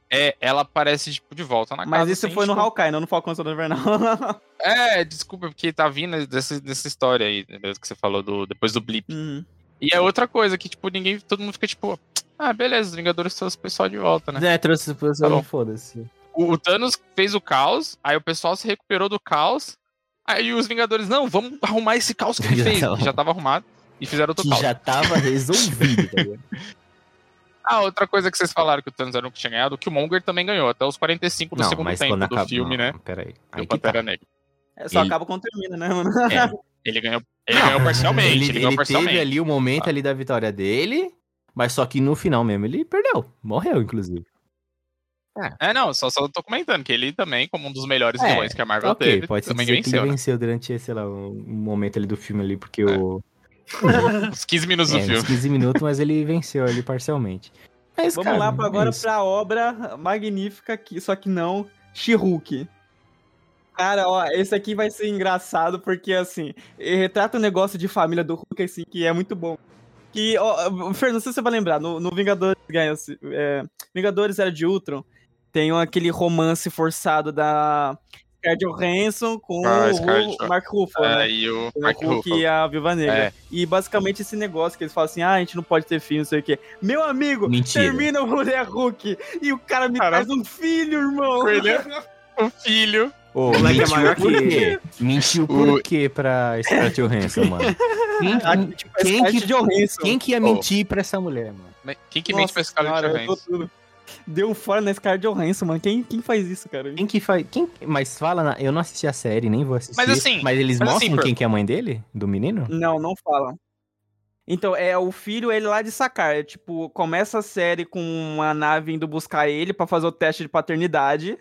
É, ela aparece, tipo, de volta na casa. Mas isso assim, foi no tipo, Hawkeye, não no Falcão Soldado Invernal. É, desculpa, porque tá vindo dessa, dessa história aí, mesmo que você falou do, depois do blip. Uhum. E é outra coisa que, tipo, ninguém. Todo mundo fica, tipo, ah, beleza, os Vingadores trouxe o pessoal de volta, né? É, trouxe o Tá pessoal, bom. foda-se. O, o Thanos fez o caos, aí o pessoal se recuperou do caos. Aí os Vingadores, não, vamos arrumar esse caos que ele Já fez. tava- que já tava arrumado. E fizeram outro Que caos. já tava resolvido, tá ligado? Ah, outra coisa que vocês falaram que o Thanos era o que tinha ganhado, que o Monger também ganhou, até os 45 do Não, segundo tempo do acaba... filme, não, né? Peraí. Do Aí que tá. Negra. É, só Ele- acaba quando termina, né, mano? É, Ele ganhou, ele ganhou parcialmente. Ele, ele, ganhou ele parcialmente. teve ali o momento ali da vitória dele, mas só que no final mesmo ele perdeu. Morreu, inclusive. É, não, só, só tô comentando que ele também, como um dos melhores É, vilões que a Marvel ok, teve, pode se também dizer que venceu, ele né? venceu durante, sei lá, um momento ali do filme ali, porque É. o... Os 15 minutos É, do uns filme. 15 minutos, mas ele venceu ali parcialmente. Mas, Vamos cara, lá pra é agora isso. pra obra magnífica, que, só que não, She-Hulk. Cara, ó, esse aqui vai ser engraçado porque, assim, ele retrata um negócio de família do Hulk, assim, que é muito bom. Que, ó, Fer, não sei se você vai lembrar, no, no Vingadores, ganha, é, Vingadores Era de Ultron, tem um- aquele romance forçado da Scarlett Johansson com Ah, o, Mark Ruffalo, né? É, e o O Mark Hulk Ruffalo. e a Viúva Negra. É. E basicamente esse negócio que eles falam assim: ah, a gente não pode ter filho, não sei o quê. Meu amigo, Mentira. termina o Mulher Hulk e o cara me Cara, traz um filho, irmão. Coelho. O filho. Ô, O moleque é mentiu maior por que quê? Mentiu por quê pra Scarlett Johansson, mano? Quem, Tipo, quem Scarlett que- Johansson. quem que ia mentir pra essa mulher, mano? Quem que mente Nossa pra Scarlett Johansson? Deu fora na Scarlett Johansson, mano. Quem, quem faz isso, cara? Quem que faz. Quem... Mas fala, na- eu não assisti a série, nem vou assistir. Mas assim- Mas eles mas assim, mostram por- quem que é a mãe dele? Do menino? Não, não fala. Então, é o filho, ele lá de sacar. É, tipo, começa a série com uma nave indo buscar ele pra fazer o teste de paternidade.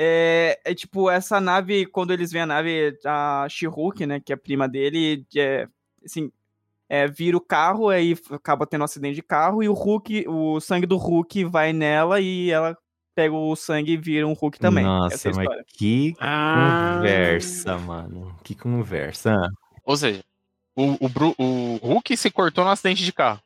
É, é tipo, essa nave, quando eles veem a nave, a She-Hulk, né, que é prima dele, é, assim, é, vira o carro, aí acaba tendo um acidente de carro, e o Hulk, o sangue do Hulk vai nela e ela pega o sangue e vira um Hulk também. Nossa, Essa é a mas história. que Ah. conversa, mano. Que conversa. Ou seja, o, o, Bru- o Hulk se cortou no acidente de carro.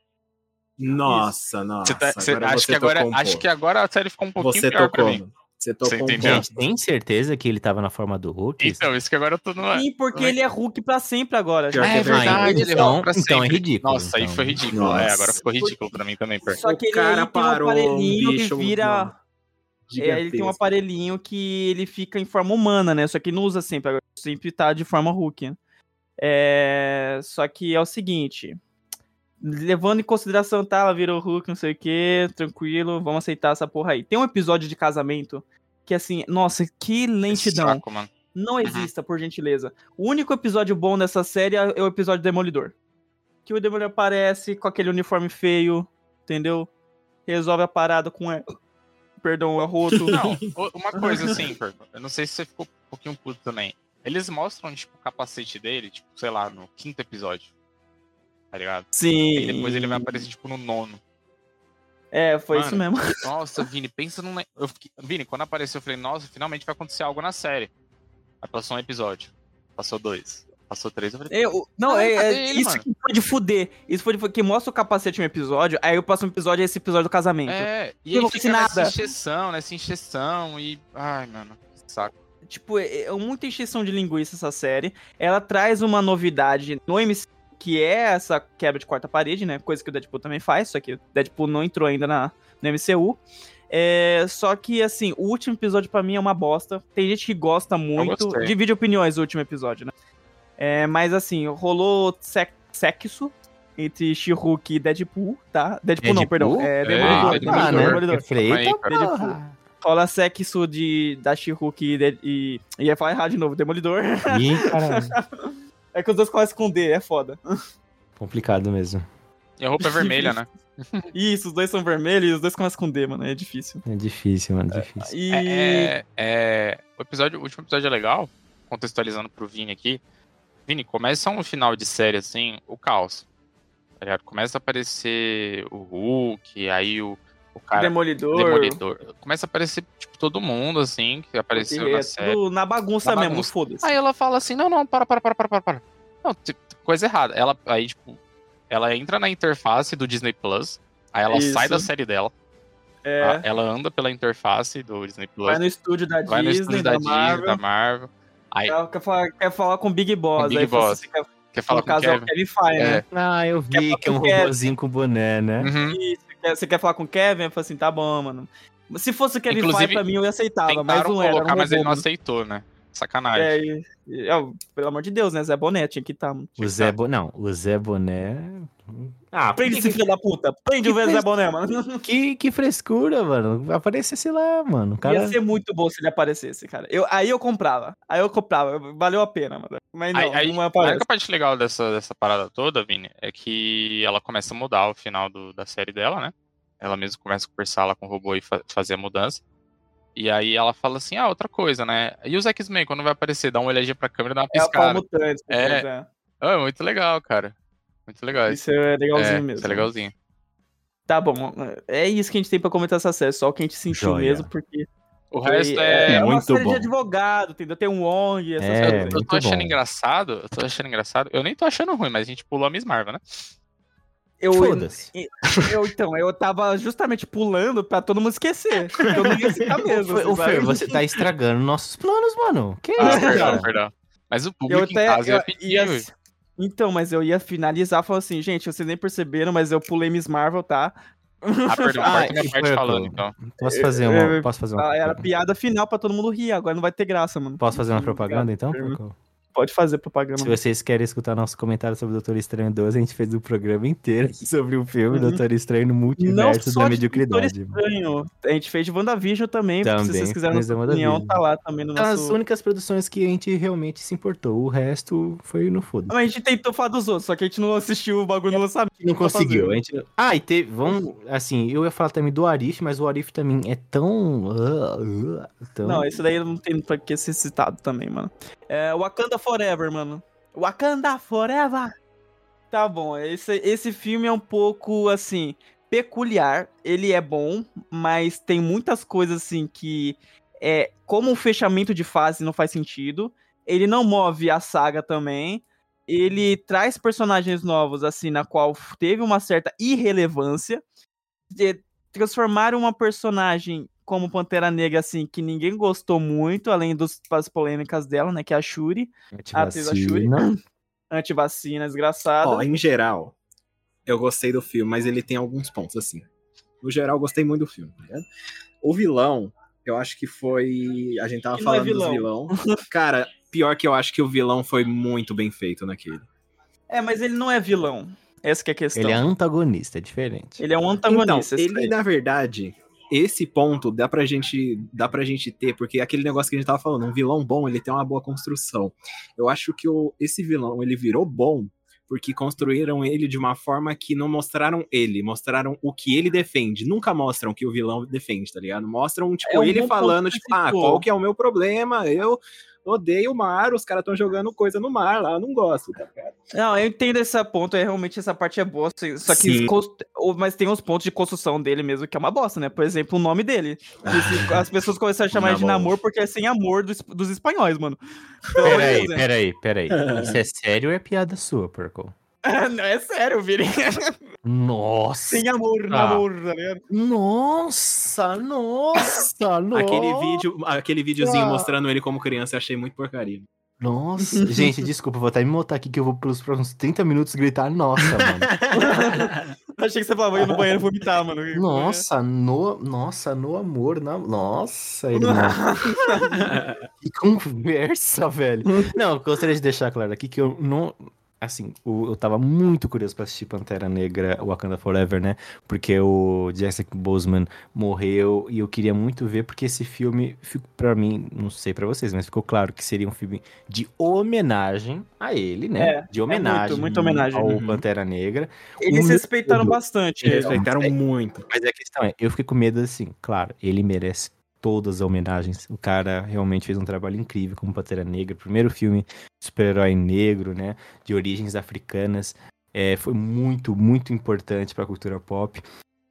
Nossa, nossa. Você tá- agora acho, que agora, um acho que agora a série ficou um pouquinho Você pior pra tocou. mim. Você tocou Você um entendeu? Gente, tem certeza que ele tava na forma do Hulk? Então, isso que agora eu tô no. Sim, porque ele é Hulk pra sempre agora. Já. é Ah, verdade, então- ele então, volta pra então é sempre. ridículo. Nossa, aí então. foi ridículo. Nossa. É, agora ficou ridículo pra mim também, Perco. Só que O ele cara aí tem um parou um aparelhinho que vira. É, ele tem um aparelhinho que ele fica em forma humana, né? Só que não usa sempre, agora sempre tá de forma Hulk. né? É... Só que é o seguinte. Levando em consideração, tá, ela virou Hulk, não sei o que, tranquilo, vamos aceitar essa porra aí. Tem um episódio de casamento que, assim, nossa, que lentidão. Saco, mano. Não exista, por gentileza. O único episódio bom dessa série é o episódio Demolidor. Que o Demolidor aparece com aquele uniforme feio, entendeu? Resolve a parada com. é, Perdão, o arroto. Não, uma coisa assim. Eu não sei se você ficou um pouquinho puto também. Eles mostram, tipo, o capacete dele, tipo, sei lá, no quinto episódio. Tá ligado? Sim. E depois ele vai aparecer, tipo, no nono. É, foi Mano, isso mesmo. Nossa, Vini, pensa num. Eu fiquei... Vini, quando apareceu, eu falei, nossa, finalmente vai acontecer algo na série. Aí passou um episódio. Passou dois. Passou três. Eu falei, Eu- não, Ah, é, é ele, isso mano? que foi de fuder. Isso foi de fuder. Que mostra o capacete no episódio, aí o próximo episódio é esse episódio do casamento. é, e não fica fiz nessa nada. encheção, nessa encheção e. Ai, mano, que saco. Tipo, é, é muita encheção de linguiça essa série. Ela traz uma novidade no MC, que é essa quebra de quarta parede, né? Coisa que o Deadpool também faz, só que o Deadpool não entrou ainda na, no MCU. É, só que, assim, o último episódio pra mim é uma bosta. Tem gente que gosta muito. Divide opiniões o último episódio, né? É, mas, assim, rolou sexo entre She-Hulk e Deadpool, tá? Deadpool, não, Deadpool? perdão. É, É, Demolidor. Deadpool, Ah, né? Demolidor. Eita. Rola sexo de, da She-Hulk e, de- e. Ia falar errado de novo, Demolidor. Ih, caralho. É que os dois começam com D, é foda. Complicado mesmo. E a roupa é vermelha, né? Isso, os dois são vermelhos e os dois começam com D, mano. É difícil. É difícil, mano, difícil. E. É, é- é- o, episódio, o último episódio é legal, contextualizando pro Vini aqui. Vini, começa um final de série assim, o caos. Tá ligado? Começa a aparecer o Hulk, aí o, o cara. Demolidor. Demolidor. Começa a aparecer, tipo, todo mundo, assim, que apareceu é na série. tudo na bagunça Na mesmo, bagunça. foda-se. Aí ela fala assim, não, não, para, para, para, para, para, para. Não, tipo, coisa errada. Ela, aí, tipo, ela entra na interface do Disney Plus, aí ela Isso. sai da série dela, É. ela anda pela interface do Disney Plus, Vai no estúdio da vai no Disney, estúdio da, da, Disney, Marvel. da Marvel, aí Ela Quer falar, quer falar com o Big Boss. Com Big aí Boss. assim, quer, quer falar no com o caso é Kevin. o Kevin Feige, É. né? Ah, eu vi que é um com o Kevin. robôzinho com boné, né? Uhum. Isso, quer- você quer falar com o Kevin? Eu falei assim, tá bom, mano. Se fosse o Kevin Feige, pra mim eu aceitava, mas não era. colocar, um mas ele não aceitou, né? Sacanagem. É, e- e- é, pelo amor de Deus, né? Zé Boné tinha que estar. Tá, O Zé Boné. Não, o Zé Boné. Ah, Prende esse filho da puta. Prende o Que Zé Boné, mano. que, que frescura, mano. Aparecesse lá, mano. Cara. Ia ser muito bom se ele aparecesse, cara. Eu, aí eu comprava. Aí eu comprava. Valeu a pena, mano. Mas não, Aí- não a aparece. única parte legal dessa, dessa parada toda, Vini, é que ela começa a mudar o final do- da série dela, né? Ela mesma começa a conversar lá com o robô e fa- fazer a mudança. E aí ela fala assim, ah, outra coisa, né? E o X-Men, quando vai aparecer, dá uma olhadinha pra câmera e dá uma É piscada. Mutante. É. É. Ah, muito legal, cara. Muito legal. Isso é legalzinho é, mesmo. Isso é legalzinho. Tá bom. É isso que a gente tem pra comentar essa série. Só o que a gente sentiu Joia. mesmo, porque. O resto é, é. uma muito série bom. de advogado, entendeu? Tem um Wong, essas É, coisas. Eu tô achando bom. engraçado, eu tô achando engraçado. Eu nem tô achando ruim, mas a gente pulou a Miss Marvel, né? Eu, Foda-se. eu, então, eu tava justamente pulando pra todo mundo esquecer. Eu não ia citar mesmo. Ô, Fer, você tá estragando nossos planos, mano. Que Ah, isso, perdão, cara? perdão. Mas o Eu público em até casa eu ia pedir, ia- velho. Então, mas eu ia finalizar falando assim, gente, vocês nem perceberam, mas eu pulei Miss Marvel, tá? Ah, perdão, Ah, minha parte falando, então. Posso fazer uma, Eu- posso fazer uma, Ah, Era piada final pra todo mundo rir, agora não vai ter graça, mano. posso fazer uma propaganda, então? Pergunta. Pode fazer propaganda. Se vocês querem escutar nosso comentário sobre o Doutor Estranho 12, a gente fez um programa inteiro sobre o filme Uhum. Doutor Estranho no multiverso da de mediocridade. Doutor Estranho. A gente fez de WandaVision também, Também, se vocês quiserem nossa opinião, tá lá também no São as nosso... únicas produções que a gente realmente se importou. O resto foi no foda. Mas a gente tentou falar dos outros, só que a gente não assistiu o bagulho no lançamento. Não conseguiu. A gente... Ah, e teve. Vamos. Assim, eu ia falar também do Arif, mas o Arif também é tão. ah, ah, tão... Não, isso daí não tem pra que ser citado também, mano. É Wakanda Forever, mano. Wakanda Forever! Tá bom, esse, esse filme é um pouco, assim, peculiar. Ele é bom, mas tem muitas coisas, assim, que é como um fechamento de fase não faz sentido. Ele não move a saga também. Ele traz personagens novos, assim, na qual teve uma certa irrelevância. De transformar uma personagem como Pantera Negra, assim, que ninguém gostou muito, além dos, das polêmicas dela, né? Que é a Shuri, a atriz da Shuri. Antivacina. Antivacina, desgraçada. Ó, em geral, eu gostei do filme, mas ele tem alguns pontos, assim. No geral, eu gostei muito do filme, tá ligado? O vilão, eu acho que foi. A gente tava Que é falando dos vilão. Cara, pior que eu acho que o vilão foi muito bem feito naquele. É, mas ele não é vilão. Essa que é a questão. Ele é antagonista, é diferente. Ele é um Então, antagonista. esse ele, na verdade, esse ponto dá pra gente, dá pra gente ter, porque é aquele negócio que a gente tava falando, um vilão bom, ele tem uma boa construção. Eu acho que o, esse vilão, ele virou bom porque construíram ele de uma forma que não mostraram ele, mostraram o que ele defende. Nunca mostram o que o vilão defende, tá ligado? Mostram, tipo, É ele falando, tipo, ah, qual que é o meu problema? Eu odeio o mar, os caras estão jogando coisa no mar lá, eu não gosto, tá? Não, eu entendo esse ponto, é, realmente essa parte é boa, assim, só que o- mas tem uns pontos de construção dele mesmo que é uma bosta, né? Por exemplo, o nome dele. Esse- As pessoas começaram a chamar ele de Namor. porque é sem amor dos, dos espanhóis, mano. De Peraí, né? peraí, peraí. Isso é sério ou é piada sua, Purple? Não, é sério, Vini. Nossa! Sem amor, namor, tá ligado? Nossa, nossa, nossa. Aquele vídeo, aquele videozinho Ah. mostrando ele como criança, eu achei muito porcaria. Nossa. Gente, desculpa, vou até me montar aqui que eu vou pelos próximos 30 minutos gritar nossa, mano. Achei que você falava ia no banheiro vomitar, mano. Nossa, no, nossa, no amor, na, nossa, irmão. que conversa, velho. Não, eu gostaria de deixar claro aqui que eu não, assim, o- eu tava muito curioso pra assistir Pantera Negra Wakanda Forever, né? Porque o Jessica Boseman morreu e eu queria muito ver, porque esse filme, ficou pra mim, não sei pra vocês, mas ficou claro que seria um filme de homenagem a ele, né? É, de homenagem, muita homenagem. ao Uhum. Pantera Negra. Eles O respeitaram bastante. Eles é. respeitaram muito. Mas a questão é, eu fiquei com medo assim, claro, ele merece todas as homenagens. O cara realmente fez um trabalho incrível como Pantera Negra, primeiro filme super-herói negro, né, de origens africanas. É, foi muito, muito importante pra cultura pop.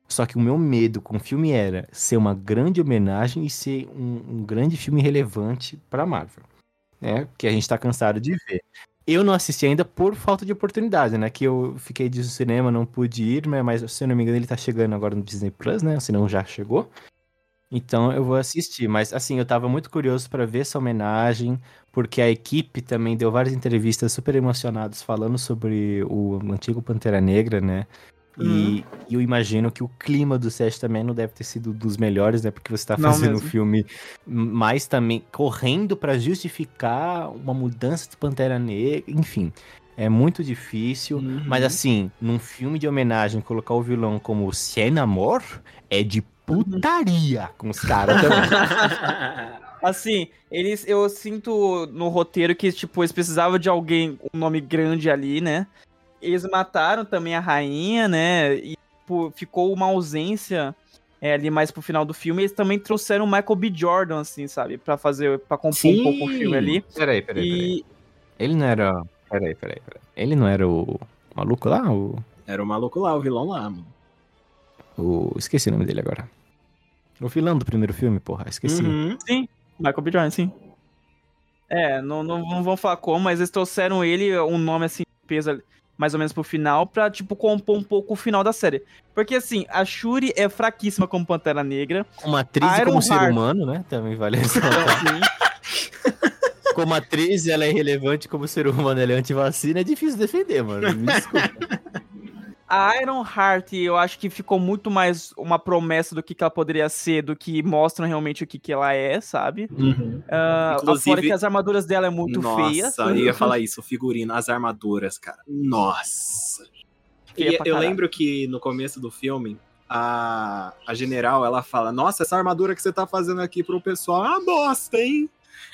Só que o meu medo com o filme era ser uma grande homenagem e ser um, um grande filme relevante pra Marvel, né? Que a gente tá cansado de ver. Eu não assisti ainda por falta de oportunidade, né? Que eu fiquei de cinema, não pude ir, né, mas se eu não me engano ele tá chegando agora no Disney Plus, né? Se não já chegou. Então eu vou assistir, mas assim, eu tava muito curioso pra ver essa homenagem, porque a equipe também deu várias entrevistas super emocionadas falando sobre o antigo Pantera Negra, né? E, e eu imagino que o clima do set também não deve ter sido dos melhores, né? Porque você tá fazendo o mesmo. filme mais também correndo pra justificar uma mudança de Pantera Negra, enfim. É muito difícil, Uhum. mas assim, num filme de homenagem, colocar o vilão como Sen Amor é de putaria com os caras também. Assim, eles, eu sinto no roteiro que, tipo, eles precisavam de alguém, um nome grande ali, né? Eles mataram também a rainha, né? E tipo, ficou uma ausência é, ali mais pro final do filme. Eles também trouxeram o Michael B. Jordan, assim, sabe? Pra fazer, pra compor um pouco o filme ali. Peraí, peraí, peraí. E Ele não era. Peraí, peraí, peraí. Ele não era o maluco lá? O. Era o maluco lá, o vilão lá, mano. o... Esqueci o nome dele agora. O vilão do primeiro filme, porra, esqueci. Uhum. Michael B. Jordan, sim. É, não, não, não vão falar como, mas eles trouxeram ele, um nome assim, peso ali, mais ou menos pro final, pra, tipo, compor um pouco o final da série. Porque, assim, a Shuri é fraquíssima como Pantera Negra. Como atriz e como ser Heart. humano, né? Também vale como atriz, ela é relevante como ser humano, ela é antivacina, é difícil defender, mano. Me desculpa. A Iron Heart, eu acho que ficou muito mais uma promessa do que, que ela poderia ser, do que mostram realmente o que, que ela é, sabe? Uhum. Ah, Inclusive- fora que as armaduras dela é muito Nossa, feia. eu ia falar isso, o figurino, as armaduras, cara. Nossa. E eu lembro que no começo do filme, a, a general, ela fala, nossa, essa armadura que você tá fazendo aqui pro pessoal é uma bosta, hein?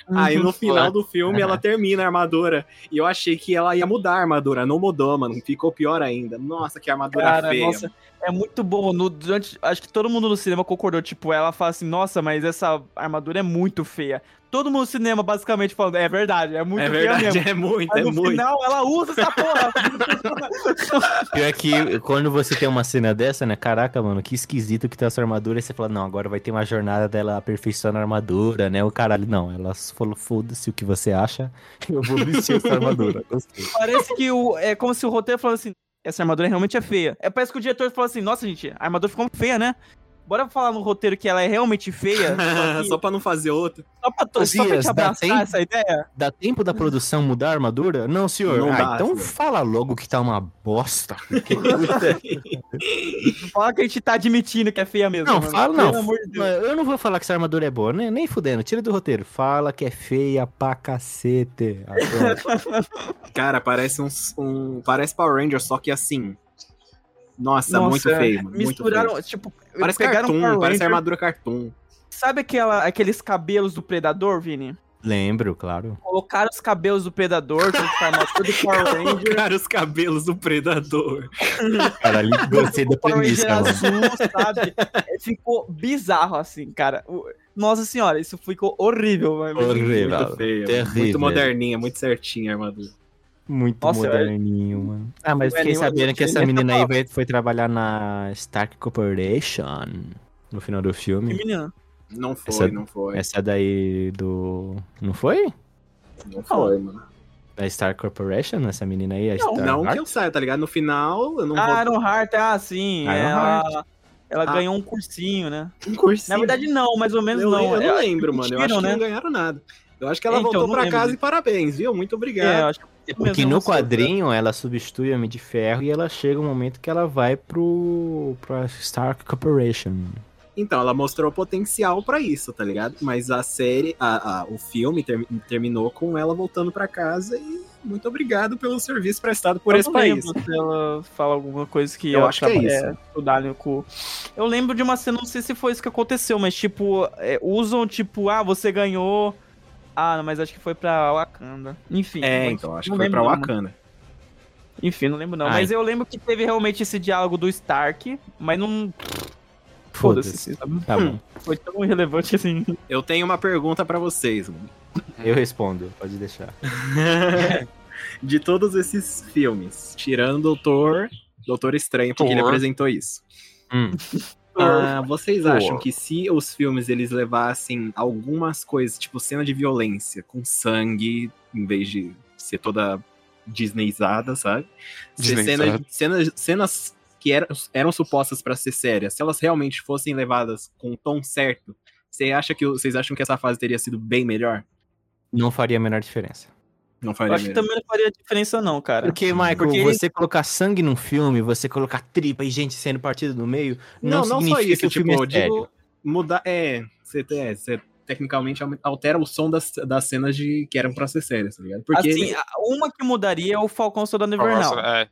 Aí no final do filme ela termina a armadura. E eu achei que ela ia mudar a armadura. Não mudou, mano. Ficou pior ainda. Nossa, que armadura Cara, feia. nossa, é muito bom. No, durante, acho que todo mundo no cinema concordou. Tipo, ela fala assim: Nossa, mas essa armadura é muito feia. Todo mundo no cinema, basicamente, falando: É verdade, é muito é verdade, mesmo. é muito, Mas é no muito. final, ela usa essa porra. Pior que quando você tem uma cena dessa, né? Caraca, mano, que esquisito que tem essa armadura. E você fala, não, agora vai ter uma jornada dela aperfeiçoando a armadura, né? O caralho, não. Ela falou, foda-se o que você acha, eu vou vestir essa armadura. Gostei. Parece que o, é como se o roteiro falou assim: Essa armadura realmente é feia. É, parece que o diretor falou assim: Nossa, gente, a armadura ficou feia, né? Bora falar no roteiro que ela é realmente feia. só, que- Só pra não fazer outra. só, pra, to- só pra te abraçar tempo? essa ideia. Dá tempo da produção mudar a armadura? Não, senhor. Não ah, dá, então senhor. fala logo que tá uma bosta. Fala que a gente tá admitindo que é feia mesmo. Não, mano. fala não. Pelo amor de Deus. Eu não vou falar que essa armadura é boa, nem, nem fudendo. Tira do roteiro. Fala que é feia pra cacete. Cara, parece um, um. Parece Power Ranger, só que assim. Nossa, Nossa, muito feio, mano. muito Misturaram, feio. tipo, Parece pegaram cartoon, Power parece armadura cartoon. Sabe aquela, aqueles cabelos do Predador, Vini? Lembro, claro. Colocaram os cabelos do Predador junto com a armadura do Power Ranger. Cara, os cabelos do predador. Caralho, gostei da premissa, mano. azul, sabe? É, Ficou bizarro, assim, cara. O- Nossa senhora, isso ficou horrível, mano. Horrível. Muito feio. terrível. Muito moderninha, muito certinha a armadura. Muito Nossa, moderninho, mano. Ah, mas é fiquei sabendo que essa menina aí essa vai- foi trabalhar na Stark Corporation no final do Que filme. menina. Não foi, Essa- não foi. Essa daí do. Não foi? Não foi, mano. Da Stark Corporation, essa menina aí? A Não, Stark Não Heart? que eu saiba, tá ligado? No final, eu não Ah, vou. Iron Heart, ah, sim. Iron ela ela Ah. ganhou um cursinho, né? Um cursinho. Na verdade, não, mais ou menos eu, não. eu É, não lembro, mano. Eu acho que né? não ganharam nada. Eu acho que ela Então, voltou pra lembro casa e parabéns, viu? Muito É, obrigado. eu acho que Porque mesmo, no sei, quadrinho ela substitui o Homem de Ferro e ela chega um momento que ela vai pro pra Stark Corporation. Então, ela mostrou potencial pra isso, tá ligado? Mas a série, a, a- o filme ter- terminou com ela voltando pra casa e muito obrigado pelo serviço prestado por eu esse país. lembro se ela fala alguma coisa que Eu acho que é isso. estudar no cu. Eu lembro de uma cena, não sei se foi isso que aconteceu, mas tipo, é, usam tipo, ah, você ganhou. Ah, mas acho que foi pra Wakanda. Enfim. É, não- então, acho não que foi pra não, Wakanda. Enfim, não lembro não. Ai. Mas eu lembro que teve realmente esse diálogo do Stark, mas não. Foda-se, sabe? Tá bom. Foi tão irrelevante assim. Eu tenho uma pergunta pra vocês, mano. Eu respondo, pode deixar. De todos esses filmes, tirando o Doutor, Doutor Estranho, porque ele apresentou isso. Hum. Ah, vocês Thor. acham que se os filmes eles levassem algumas coisas, tipo cena de violência, com sangue, em vez de ser toda disneyzada, sabe? Cenas, cenas, cenas que eram, eram supostas pra ser sérias, se elas realmente fossem levadas com o tom certo, você acha que, vocês acham que essa fase teria sido bem melhor? Não faria a menor diferença. Não Eu faria acho que melhor. também não faria diferença, não, cara. Porque, Michael, Porque- você colocar sangue num filme, você colocar tripa e gente sendo partida no meio, Não, não, não, só isso, que o tipo, filme é eu digo sério. mudar. É, você, é, você tecnicamente altera o som das, das cenas de que eram pra ser sérias, tá ligado? Porque assim, uma que mudaria é o Falcão Soldado Invernal. Nossa, é.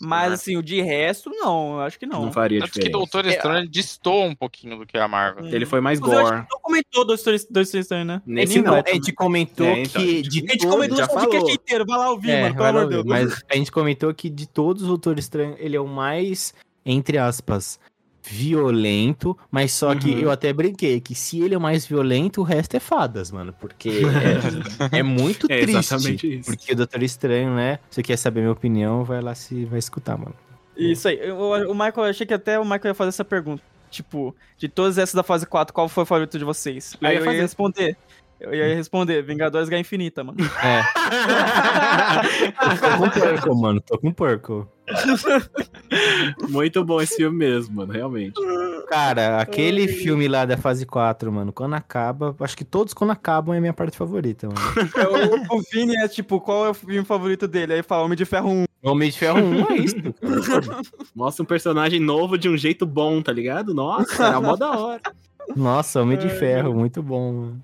Mas assim, o de resto, não, eu acho que não. não faria Tanto que diferença. Doutor Estranho destoa um pouquinho do que a Marvel. Ele foi mais gore. que não comentou dois Stories dois Estranhos, né? Nesse Nem não, a gente comentou É, então, que a gente- de A gente todos- comentou já no podcast falou. inteiro, vai lá ouvir, É, mano, pelo amor de Deus. Mas a gente comentou que de todos os Doutor Estranho, ele é o mais, entre aspas, violento, mas só que Uhum. eu até brinquei que se ele é o mais violento, o resto é fadas, mano. Porque é, é muito É triste. exatamente isso. Porque o Doutor Estranho, né? Se você quer saber minha opinião, vai lá se vai escutar, mano. Isso aí. Eu- o Michael, eu achei que até o Michael ia fazer essa pergunta. Tipo, de todas essas da fase 4, qual foi o favorito de vocês? Eu aí ia eu ia fazer. responder. Eu ia responder, Vingadores Guerra Infinita, mano. É. Tô com porco, mano. Tô com porco. Muito bom esse filme mesmo, mano, realmente. Cara, aquele filme lá da fase 4, mano, quando acaba, acho que todos quando acabam é a minha parte favorita, mano. o, o Vini é tipo, qual é o filme favorito dele? Aí fala Homem de Ferro 1. Homem de Ferro 1 é isso, cara. Mostra um personagem novo de um jeito bom, tá ligado? Nossa, era mó da hora. Nossa, Homem de Ferro, muito bom, mano.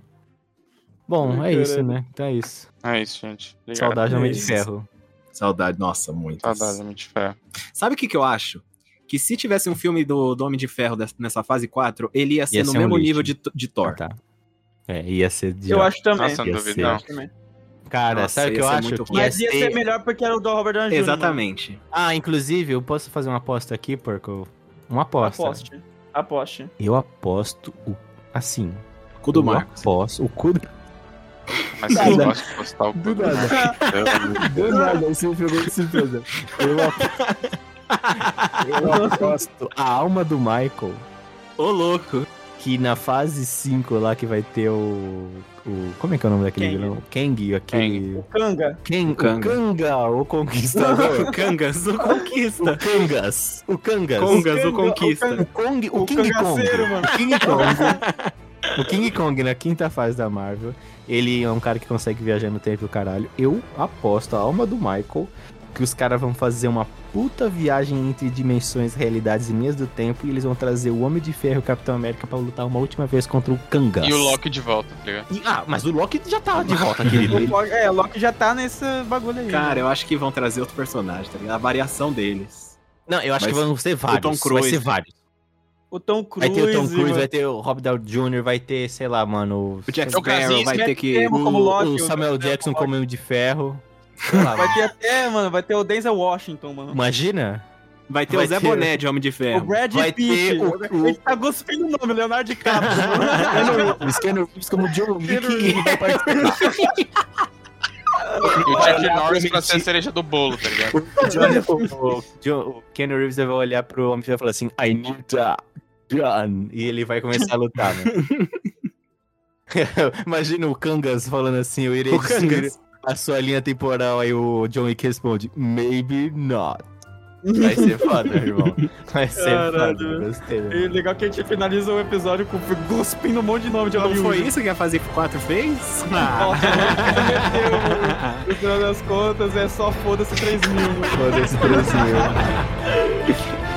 Bom, é isso, né? Então é isso. É isso, gente. Obrigado. Saudade do Homem de. Ferro. Saudade, nossa, muito. Saudade, Homem de Ferro. Sabe o que, que eu acho? Que se tivesse um filme do, do Homem de Ferro nessa fase 4, ele ia ser Ia no ser um mesmo lixo. nível de, de Thor. Ah, tá. É, ia ser de. Eu acho também. Nossa, não duvido, não. também. Cara, Nossa, sabe o que eu acho? muito Que Mas ia ser- ser melhor porque era o do Robert Downey Jr. mano. Exatamente. Ah, inclusive, eu posso fazer uma aposta aqui, porco? Uma aposta. Aposte. Aposte. Eu aposto o. Assim. Cu do eu Marcos. aposto. O cu do. Mas Nada. eu gosto de postar o Do nada. Do nada, você me pegou de surpresa. Eu aposto. eu aposto a alma do Michael Ô, louco. que na fase 5 lá que vai ter o. o como é que é o nome daquele Kang. vilão? Kang, aquele. Kanga. Kang, o Kanga. Kanga, o Conquistador. Kangas, o Conquista. o Kangas. O Kangas. Congas, o Kanga, o Conquista. O Kong, o, O King Kong. mano. O King Kong. o King Kong na quinta fase da Marvel. Ele é um cara que consegue viajar no tempo e o caralho. Eu aposto a alma do Michael que os caras vão fazer uma puta viagem entre dimensões, realidades e linhas do tempo e eles vão trazer o Homem de Ferro e o Capitão América pra lutar uma última vez contra o Kangas. E o Loki de volta, tá ligado? E- ah, mas o Loki já tá de volta, querido. O Ele- É, o Loki já tá nesse bagulho aí. Cara, né? eu acho que vão trazer outro personagem, tá ligado? A variação deles. Não, eu acho Mas que vão ser vários. Tom Vai Cruise. ser vários. O Tom Cruise. Vai ter o Tom Cruise, vai ter o Robert Downey Jr., vai ter, sei lá, mano. O Jack Sparrow vai ter que. O, Loki, o o Samuel Jack Jackson como Homem de Ferro. Lá, Vai ter até, mano, vai ter o Denzel Washington, mano. Imagina? Vai ter Vai o Zé ter- Boné de Homem de O Ferro. Brad vai Pitt. ter o- o- Ele tá cuspindo o nome, Leonardo DiCaprio. Reeves como John Wick vai participar. E o Jack Norris pra ser a cereja do bolo, tá ligado? O, John, o, o, John- o Keanu Reeves vai olhar pro Homem e falar assim, I need a gun. E ele vai começar a lutar, mano. Imagina o Kangas falando assim, eu irei destruir a sua linha temporal. Aí o John Wick responde, maybe not. Vai ser foda, irmão. Vai ser Caralho. foda. Gostei. E legal que a gente finaliza o episódio com cuspindo um monte de nome de Não Hollywood. foi isso que a Fase 4 fez? Ah. Nossa, mano, no final das contas é só foda-se 3 mil. Foda-se, Brasil.